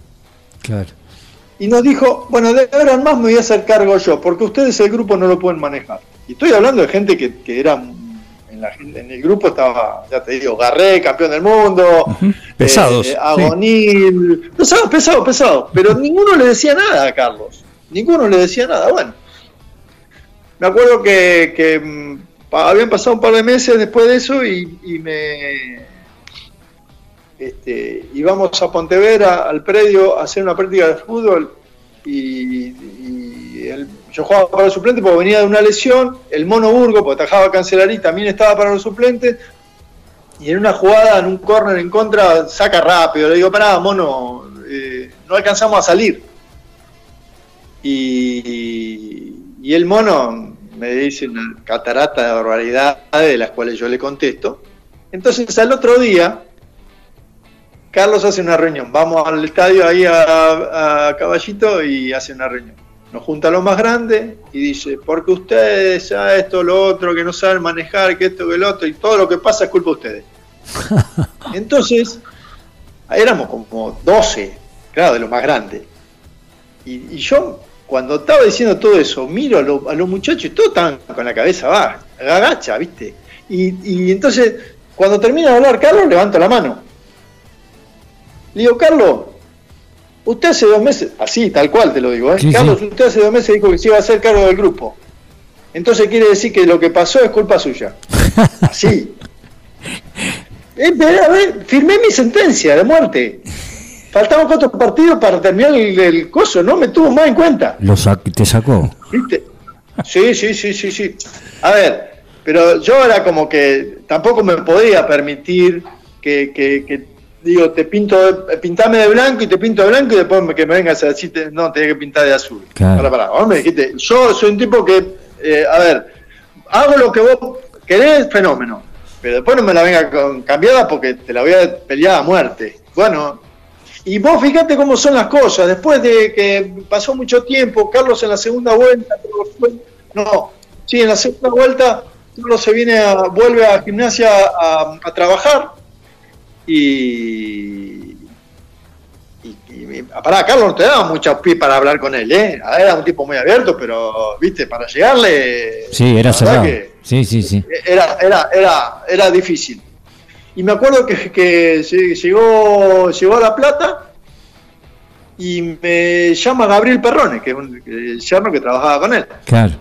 Claro. Y nos dijo, bueno, de ahora en más me voy a hacer cargo yo, porque ustedes el grupo no lo pueden manejar. Y estoy hablando de gente que, que era en, el grupo estaba, ya te digo, Garré, campeón del mundo, pesados, eh, Agonil, pesados, pesados, pesados, pero ninguno le decía nada a Carlos, ninguno le decía nada, bueno. Me acuerdo que, mm, habían pasado un par de meses después de eso y, me este, íbamos a Pontevedra al predio a hacer una práctica de fútbol y, el yo jugaba para los suplentes porque venía de una lesión, el Mono Burgo, porque tajaba Cancelarí, también estaba para los suplentes, y en una jugada, en un córner en contra, saca rápido, le digo, pará, Mono, eh, no alcanzamos a salir. Y, el Mono me dice una catarata de barbaridades de las cuales yo le contesto. Entonces al otro día, Carlos hace una reunión. Vamos al estadio ahí a Caballito y hace una reunión nos junta a los más grandes y dice, porque ustedes ya esto, lo otro, que no saben manejar, que esto, que lo otro, y todo lo que pasa es culpa de ustedes. (laughs) Entonces, éramos como 12, claro, de los más grandes. Y, yo, cuando estaba diciendo todo eso, miro a, los muchachos y todos estaban con la cabeza baja, agacha, ¿viste? Y, y entonces, cuando termina de hablar Carlos, levanto la mano. Le digo, Carlos, Usted hace dos meses, así, tal cual te lo digo, ¿eh? Carlos, usted hace dos meses dijo que se iba a hacer cargo del grupo. Entonces quiere decir que lo que pasó es culpa suya. (laughs) Así. Eh, a ver, firmé mi sentencia de muerte. Faltaban cuatro partidos para terminar el, coso, no me tuvo más en cuenta. Lo ¿Te sacó? ¿Viste? Sí, sí, sí, sí, sí. A ver, pero yo era como que tampoco me podía permitir que, que digo, te pinto, pintame de blanco y te pinto de blanco y después que me vengas a decir, no, tenés que pintar de azul. Para, para, me dijiste, yo soy un tipo que, eh, a ver, hago lo que vos querés, fenómeno, pero después no me la venga con cambiada porque te la voy a pelear a muerte. bueno, y vos fíjate cómo son las cosas. Después de que pasó mucho tiempo, Carlos en la segunda vuelta, no, sí, en la segunda vuelta, Carlos se viene a, vuelve a gimnasia a, a trabajar y, y, pará, Carlos no te daba mucha pi para hablar con él, ¿eh? Era un tipo muy abierto, pero, viste, para llegarle. Sí, era cerrado. Sí, sí, sí. Era, era, era, era difícil. Y me acuerdo que, que llegó, llegó a La Plata y me llama Gabriel Perrone, que es un el yerno que trabajaba con él. Claro.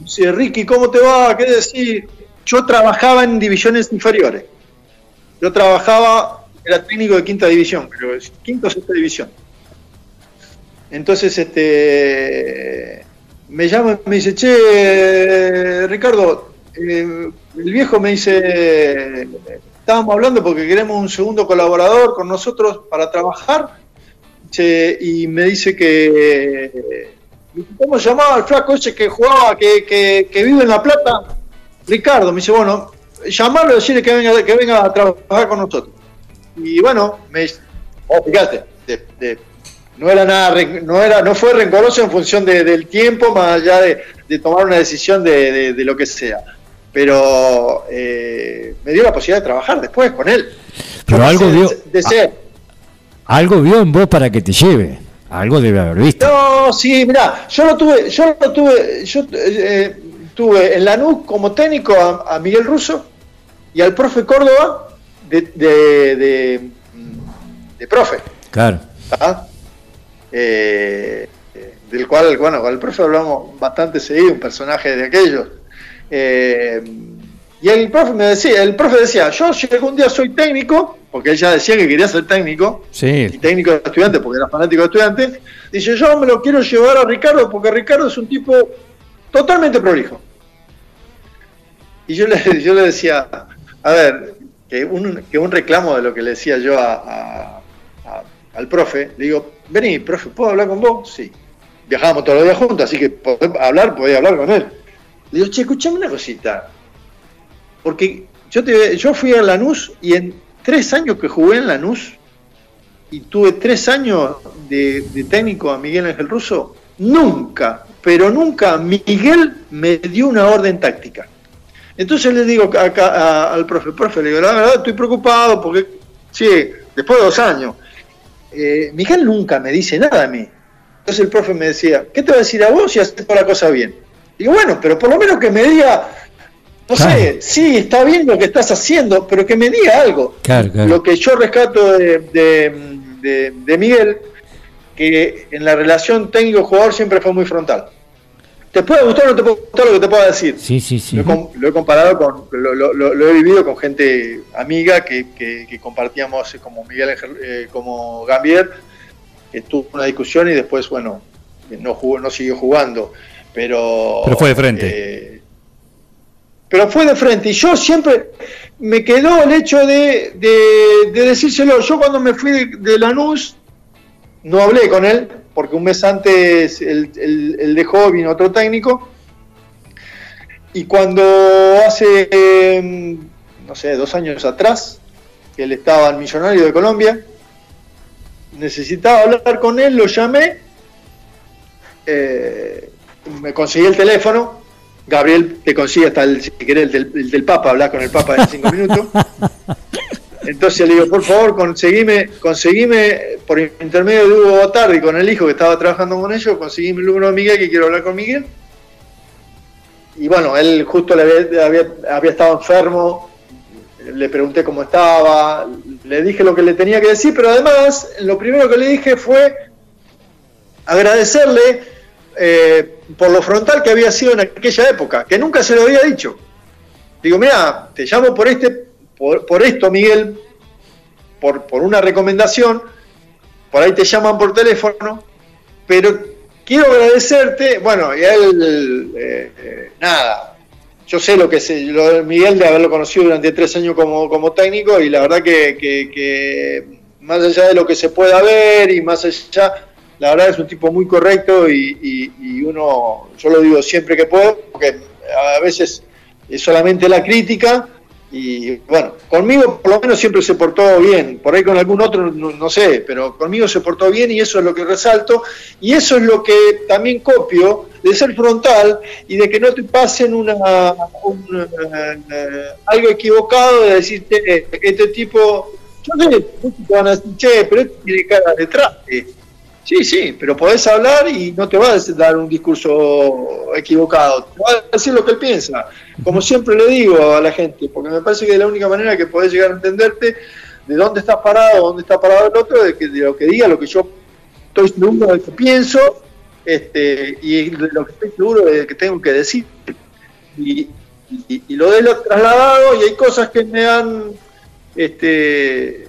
Dice, Ricky, ¿cómo te va? ¿Qué decir? Yo trabajaba en divisiones inferiores. Yo trabajaba, era técnico de quinta división, es quinta o sexta división. Entonces, este, me llama y me dice, che, Ricardo, eh, el viejo me dice, estábamos hablando porque queremos un segundo colaborador con nosotros para trabajar, y me dice que, ¿cómo se llamaba el flaco ese que jugaba, que, vive en La Plata? Ricardo, me dice, bueno, llamarlo y decirle que venga, que venga a trabajar con nosotros. Y bueno, me oh, fíjate, no era nada, no era, no fue rencoroso en función del tiempo, más allá de, tomar una decisión de, lo que sea. Pero eh, me dio la posibilidad de trabajar después con él. Pero algo vio, algo vio en vos para que te lleve. Algo debe haber visto. No, sí, mira, yo lo tuve, yo lo tuve, yo eh, tuve en Lanús como técnico a, Miguel Russo y al profe Córdoba de, de, de, profe. Claro. Eh, del cual, bueno, con el profe hablamos bastante seguido, un personaje de aquellos. Eh, y el profe me decía, el profe decía, yo si algún día soy técnico, porque él ya decía que quería ser técnico, sí. y técnico de estudiantes, porque era fanático de estudiantes, dice, yo me lo quiero llevar a Ricardo, porque Ricardo es un tipo totalmente prolijo. Y yo le, (laughs) decía, a ver, que un, reclamo de lo que le decía yo a, al profe, le digo, vení, profe, ¿puedo hablar con vos? Sí. Viajábamos todos los días juntos, así que hablar, podía hablar con él. Le digo, che, escuchame una cosita. Porque yo, fui a Lanús y en tres años que jugué en Lanús y tuve tres años de, técnico a Miguel Ángel Russo, nunca, pero nunca Miguel me dio una orden táctica. Entonces le digo acá al profe, profe, le digo, la verdad estoy preocupado porque, sí, después de dos años, eh, Miguel nunca me dice nada a mí. Entonces el profe me decía, ¿qué te va a decir a vos si haces toda la cosa bien? Digo, bueno, pero por lo menos que me diga no sé, sí, está bien lo que estás haciendo, pero que me diga algo. Lo que yo rescato de, Miguel, que en la relación técnico-jugador siempre fue muy frontal. Te puede gustar o no te puede gustar lo que te pueda decir. Sí, sí, sí. Lo, he comparado con, lo, he vivido con gente amiga que, compartíamos como Miguel, eh, como Gambier, que tuvo una discusión y después, bueno, no jugó, no siguió jugando. Pero, pero fue de frente. Eh, pero fue de frente. Y yo siempre me quedó el hecho de, decírselo. Yo cuando me fui de, Lanús, no hablé con él, porque un mes antes él, dejó, vino otro técnico. Y cuando hace, no sé, dos años atrás, que él estaba en Millonario de Colombia, necesitaba hablar con él, lo llamé, eh, me conseguí el teléfono Gabriel te consigue hasta el, si querés, el del, Papa, hablar con el Papa en cinco minutos. (laughs) Entonces le digo, por favor, conseguime, conseguime por intermedio de Hugo Botardi con el hijo que estaba trabajando con ellos, conseguime el número de Miguel, que quiero hablar con Miguel. Y bueno, él justo le había, había, estado enfermo, le pregunté cómo estaba, le dije lo que le tenía que decir, pero además lo primero que le dije fue agradecerle eh, por lo frontal que había sido en aquella época, que nunca se lo había dicho. Digo, mira, te llamo por este, por, esto, Miguel, por, por, una recomendación, por ahí te llaman por teléfono, pero quiero agradecerte, bueno, y él, eh, eh, nada, yo sé lo que es lo de Miguel de haberlo conocido durante tres años como, como técnico y la verdad que, más allá de lo que se pueda ver y más allá la verdad es un tipo muy correcto y, uno, yo lo digo siempre que puedo, porque a veces es solamente la crítica Y bueno, conmigo por lo menos siempre se portó bien, por ahí con algún otro no, sé, pero conmigo se portó bien y eso es lo que resalto. Y eso es lo que también copio de ser frontal y de que no te pasen una, eh, algo equivocado de decirte, este tipo, yo sé, te van a decir, che, pero este tiene cara detrás. Sí, sí, pero podés hablar y no te va a dar un discurso equivocado, te va a decir lo que él piensa. Como siempre le digo a la gente, porque me parece que es la única manera que podés llegar a entenderte de dónde estás parado, dónde está parado el otro, de, que, de lo que diga, lo que yo estoy seguro de que pienso este, y de lo que estoy seguro de que tengo que decir. Y, lo de lo trasladado, y hay cosas que me han este,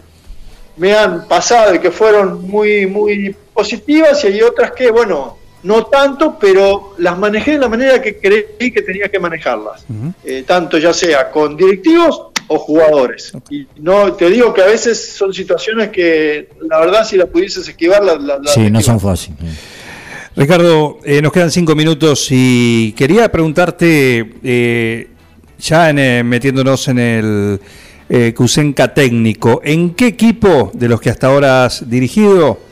me han pasado y que fueron muy, muy positivas y hay otras que, bueno, no tanto, pero las manejé de la manera que creí que tenía que manejarlas, eh, tanto ya sea con directivos o jugadores. Y no te digo que a veces son situaciones que la verdad si las pudieses esquivar, las... sí, no son fáciles. Ricardo, eh, nos quedan cinco minutos y quería preguntarte, eh, ya metiéndonos en el eh, Cusenca técnico, ¿en qué equipo de los que hasta ahora has dirigido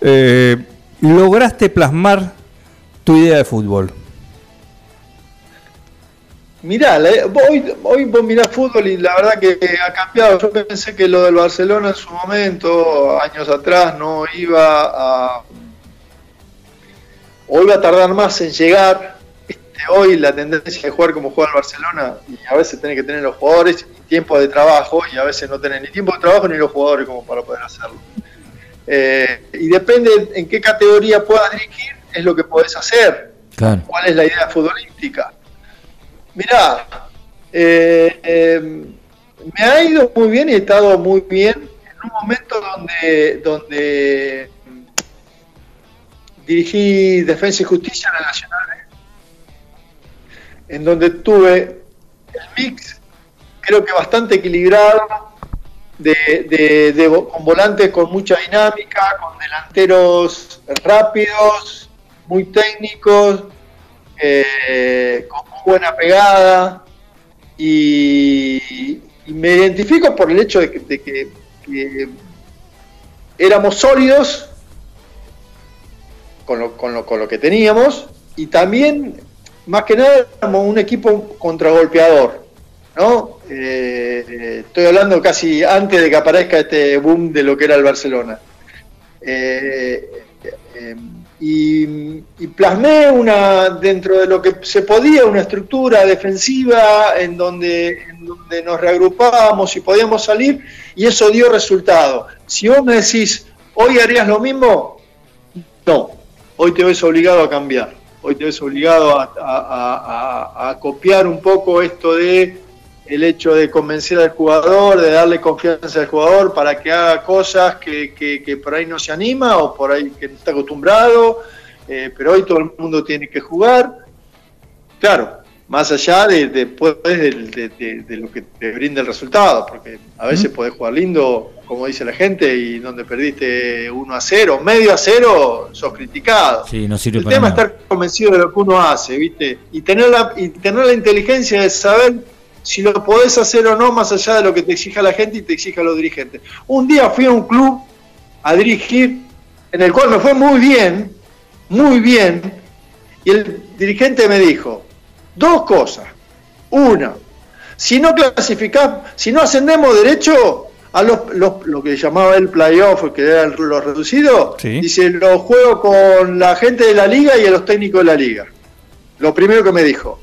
eh, lograste plasmar tu idea de fútbol? Mirá, hoy, hoy vos mirás fútbol y la verdad que ha cambiado. Yo pensé que lo del Barcelona en su momento, años atrás, no iba a. o a tardar más en llegar hoy la tendencia de jugar como juega el Barcelona y a veces tiene que tener los jugadores y tiempo de trabajo y a veces no tener ni tiempo de trabajo ni los jugadores como para poder hacerlo. Eh, y depende en qué categoría puedas dirigir, es lo que podés hacer. ¿Cuál es la idea futbolística? Mirá, eh, eh, me ha ido muy bien y he estado muy bien en un momento donde, donde dirigí Defensa y Justicia en la Nacional en donde tuve el mix, creo que bastante equilibrado, de, con volantes con mucha dinámica, con delanteros rápidos, muy técnicos, eh, con muy buena pegada. Y, me identifico por el hecho de que, éramos sólidos con lo, con, lo, con lo que teníamos y también más que nada como un equipo contragolpeador, Eh, estoy hablando casi antes de que aparezca este boom de lo que era el Barcelona. Eh, eh, y, plasmé una dentro de lo que se podía una estructura defensiva en donde nos reagrupábamos y podíamos salir y eso dio resultado. Si vos me decís, hoy harías lo mismo, no, hoy te ves obligado a cambiar hoy te ves obligado a, copiar un poco esto de el hecho de convencer al jugador, de darle confianza al jugador para que haga cosas que, por ahí no se anima o por ahí que no está acostumbrado, eh, pero hoy todo el mundo tiene que jugar. Claro, más allá de, después de, lo que te brinda el resultado, porque a veces podés jugar lindo, como dice la gente, y donde perdiste 1 a 0, medio a 0, sos criticado. Sí, no sirve el tema es estar convencido de lo que uno hace, ¿viste? Y tener, la, y tener la inteligencia de saber si lo podés hacer o no, más allá de lo que te exija la gente y te exija los dirigentes. Un día fui a un club a dirigir, en el cual me fue muy bien, muy bien, y el dirigente me dijo, Dos cosas. Una, si no clasificamos, si no ascendemos derecho a los, lo que llamaba el playoff, que era lo reducido, dice, lo juego con la gente de la liga y a los técnicos de la liga. Lo primero que me dijo.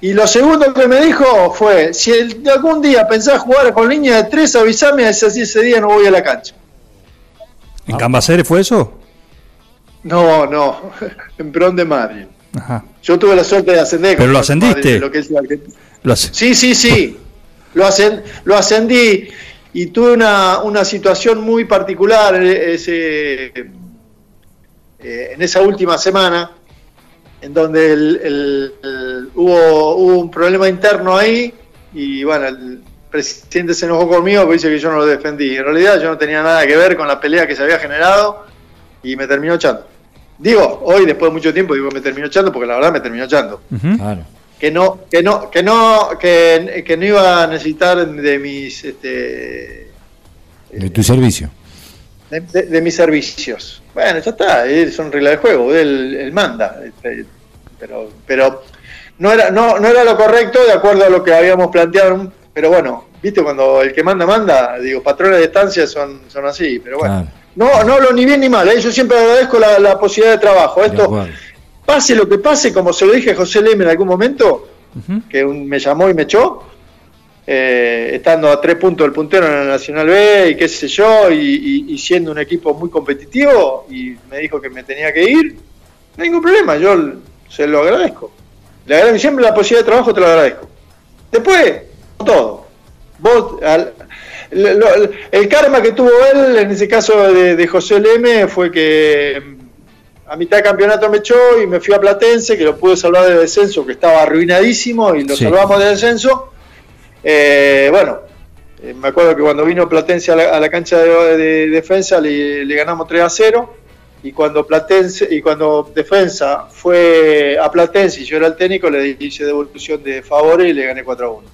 Y lo segundo que me dijo fue, si algún día pensás jugar con línea de tres, avísame, si ese día no voy a la cancha. ¿En Cambaceres fue eso? No, no, (laughs) en Bron de Madrid. Yo tuve la suerte de ascender. Pero lo ascendiste. sí, sí, sí. Lo, lo ascendí y tuve una, situación muy particular ese, eh, en esa última semana, en donde el, hubo, un problema interno ahí y bueno, el presidente se enojó conmigo porque dice que yo no lo defendí. En realidad yo no tenía nada que ver con la pelea que se había generado y me terminó echando. Digo, hoy después de mucho tiempo, digo, me terminó echando porque la verdad me terminó echando. Claro. que no, que no, que no, que, que no iba a necesitar de mis este, de tu servicio. De, mis servicios. Bueno, ya está, son reglas de juego, él, manda. Pero, pero no era, no, no era lo correcto de acuerdo a lo que habíamos planteado, pero bueno, viste cuando el que manda, manda, digo, patrones de estancia son, son así, pero bueno. No, no hablo ni bien ni mal, ¿eh? yo siempre agradezco la, posibilidad de trabajo. Esto, pase lo que pase, como se lo dije a José Leme en algún momento, que me llamó y me echó, eh, estando a tres puntos del puntero en la Nacional B y qué sé yo, y, siendo un equipo muy competitivo, y me dijo que me tenía que ir, no hay ningún problema, yo se lo agradezco. Le agradezco siempre la posibilidad de trabajo, te lo agradezco. Después, todo. Vos, el karma que tuvo él, en ese caso de, José Leme, fue que mm, a mitad de campeonato me echó y me fui a Platense, que lo pude salvar de descenso, que estaba arruinadísimo, y lo salvamos de descenso eh, bueno, eh, me acuerdo que cuando vino Platense a la, cancha de, defensa le, ganamos 3 a 0 y cuando Platense y cuando defensa fue a Platense y yo era el técnico le hice devolución de favores y le gané 4 a 1.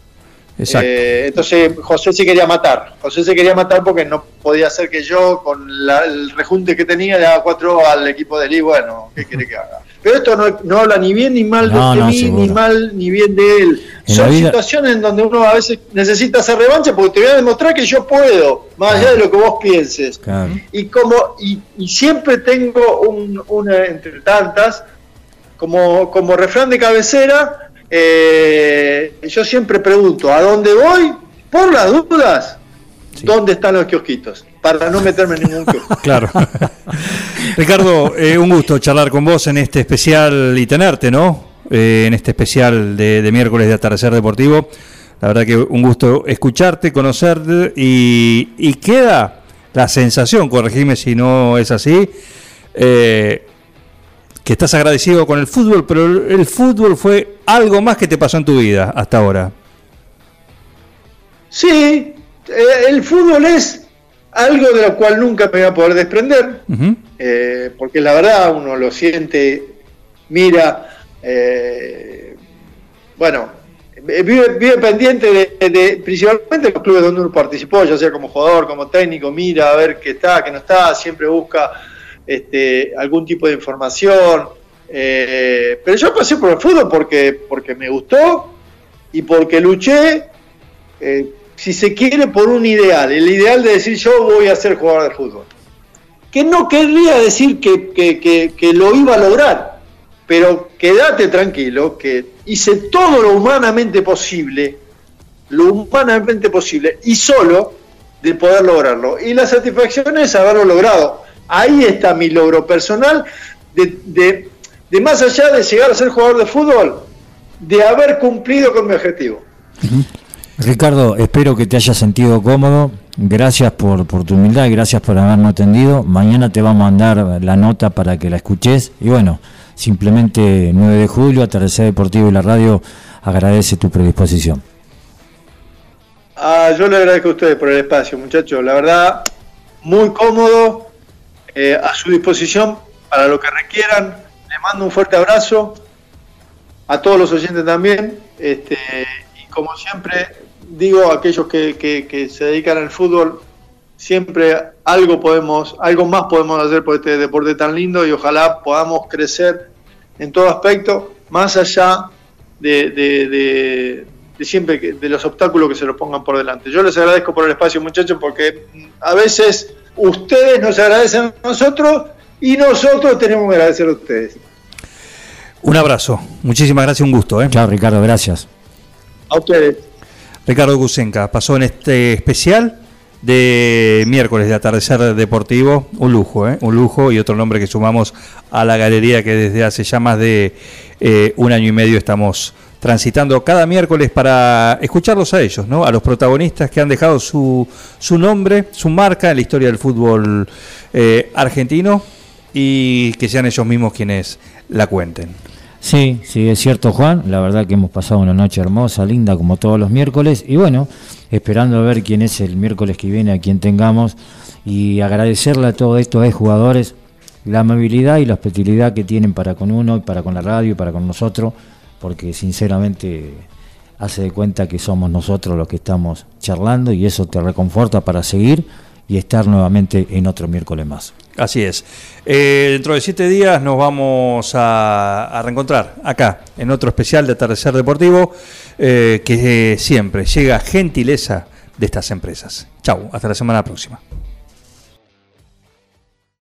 Eh, entonces José se quería matar, José se quería matar porque no podía ser que yo con el rejunte que tenía le daba 4 al equipo de Lee, bueno, ¿qué quiere que haga? Pero esto no, habla ni bien ni mal de mí, ni mal ni bien de él. Son situaciones en donde uno a veces necesita hacer revancha porque te voy a demostrar que yo puedo, más allá de lo que vos pienses. Y como y, siempre tengo una entre tantas, como, como refrán de cabecera, eh, yo siempre pregunto, ¿a dónde voy? Por las dudas, ¿dónde están los kiosquitos? Para no meterme en ningún kiosco. (laughs) Claro. Ricardo, eh, un gusto charlar con vos en este especial y tenerte, ¿no? Eh, en este especial de, miércoles de Atardecer Deportivo. La verdad que un gusto escucharte, conocerte y, queda la sensación, corregime si no es así, eh, que estás agradecido con el fútbol, pero el fútbol fue algo más que te pasó en tu vida hasta ahora. Sí, el fútbol es algo de lo cual nunca me voy a poder desprender, eh, porque la verdad uno lo siente, mira, eh, bueno, vive, pendiente de, principalmente los clubes donde uno participó, ya sea como jugador, como técnico, mira a ver qué está, qué no está, siempre busca este, algún tipo de información. Eh, pero yo pasé por el fútbol porque, porque me gustó y porque luché si se quiere, por un ideal, el ideal de decir yo voy a ser jugador de fútbol. Que no querría decir que, lo iba a lograr, pero quédate tranquilo que hice todo lo humanamente posible, lo humanamente posible, y solo de poder lograrlo. Y la satisfacción es haberlo logrado. Ahí está mi logro personal de, más allá de llegar a ser jugador de fútbol, de haber cumplido con mi objetivo. Ricardo, espero que te hayas sentido cómodo. Gracias por, tu humildad y gracias por habernos atendido. Mañana te vamos a mandar la nota para que la escuches. Y bueno, simplemente 9 de julio, Atardecer Deportivo y la radio agradece tu predisposición. Ah, yo le agradezco a ustedes por el espacio, muchachos. La verdad, muy cómodo, eh, a su disposición para lo que requieran. Les mando un fuerte abrazo a todos los oyentes también. Este, como siempre, digo a aquellos que, se dedican al fútbol, siempre algo podemos, algo más podemos hacer por este deporte tan lindo y ojalá podamos crecer en todo aspecto, más allá de, siempre de los obstáculos que se nos pongan por delante. Yo les agradezco por el espacio, muchachos, porque a veces ustedes nos agradecen a nosotros y nosotros tenemos que agradecer a ustedes. Un abrazo, muchísimas gracias, un gusto. ¿eh? Chao Ricardo, gracias. A ustedes. Ricardo Gusenka pasó en este especial de miércoles de atardecer deportivo, un lujo, ¿eh? un lujo y otro nombre que sumamos a la galería que desde hace ya más de eh, un año y medio estamos transitando cada miércoles para escucharlos a ellos, ¿no? a los protagonistas que han dejado su, su nombre, su marca en la historia del fútbol eh, argentino y que sean ellos mismos quienes la cuenten. Sí, sí, es cierto Juan, la verdad que hemos pasado una noche hermosa, linda, como todos los miércoles, y bueno, esperando a ver quién es el miércoles que viene, a quien tengamos, y agradecerle a todos estos jugadores la amabilidad y la hospitalidad que tienen para con uno, para con la radio, y para con nosotros, porque sinceramente hace de cuenta que somos nosotros los que estamos charlando y eso te reconforta para seguir y estar nuevamente en otro miércoles más. Así es. Eh, dentro de siete días nos vamos a, reencontrar acá, en otro especial de Atardecer Deportivo, eh, que siempre llega gentileza de estas empresas. Chau, hasta la semana próxima.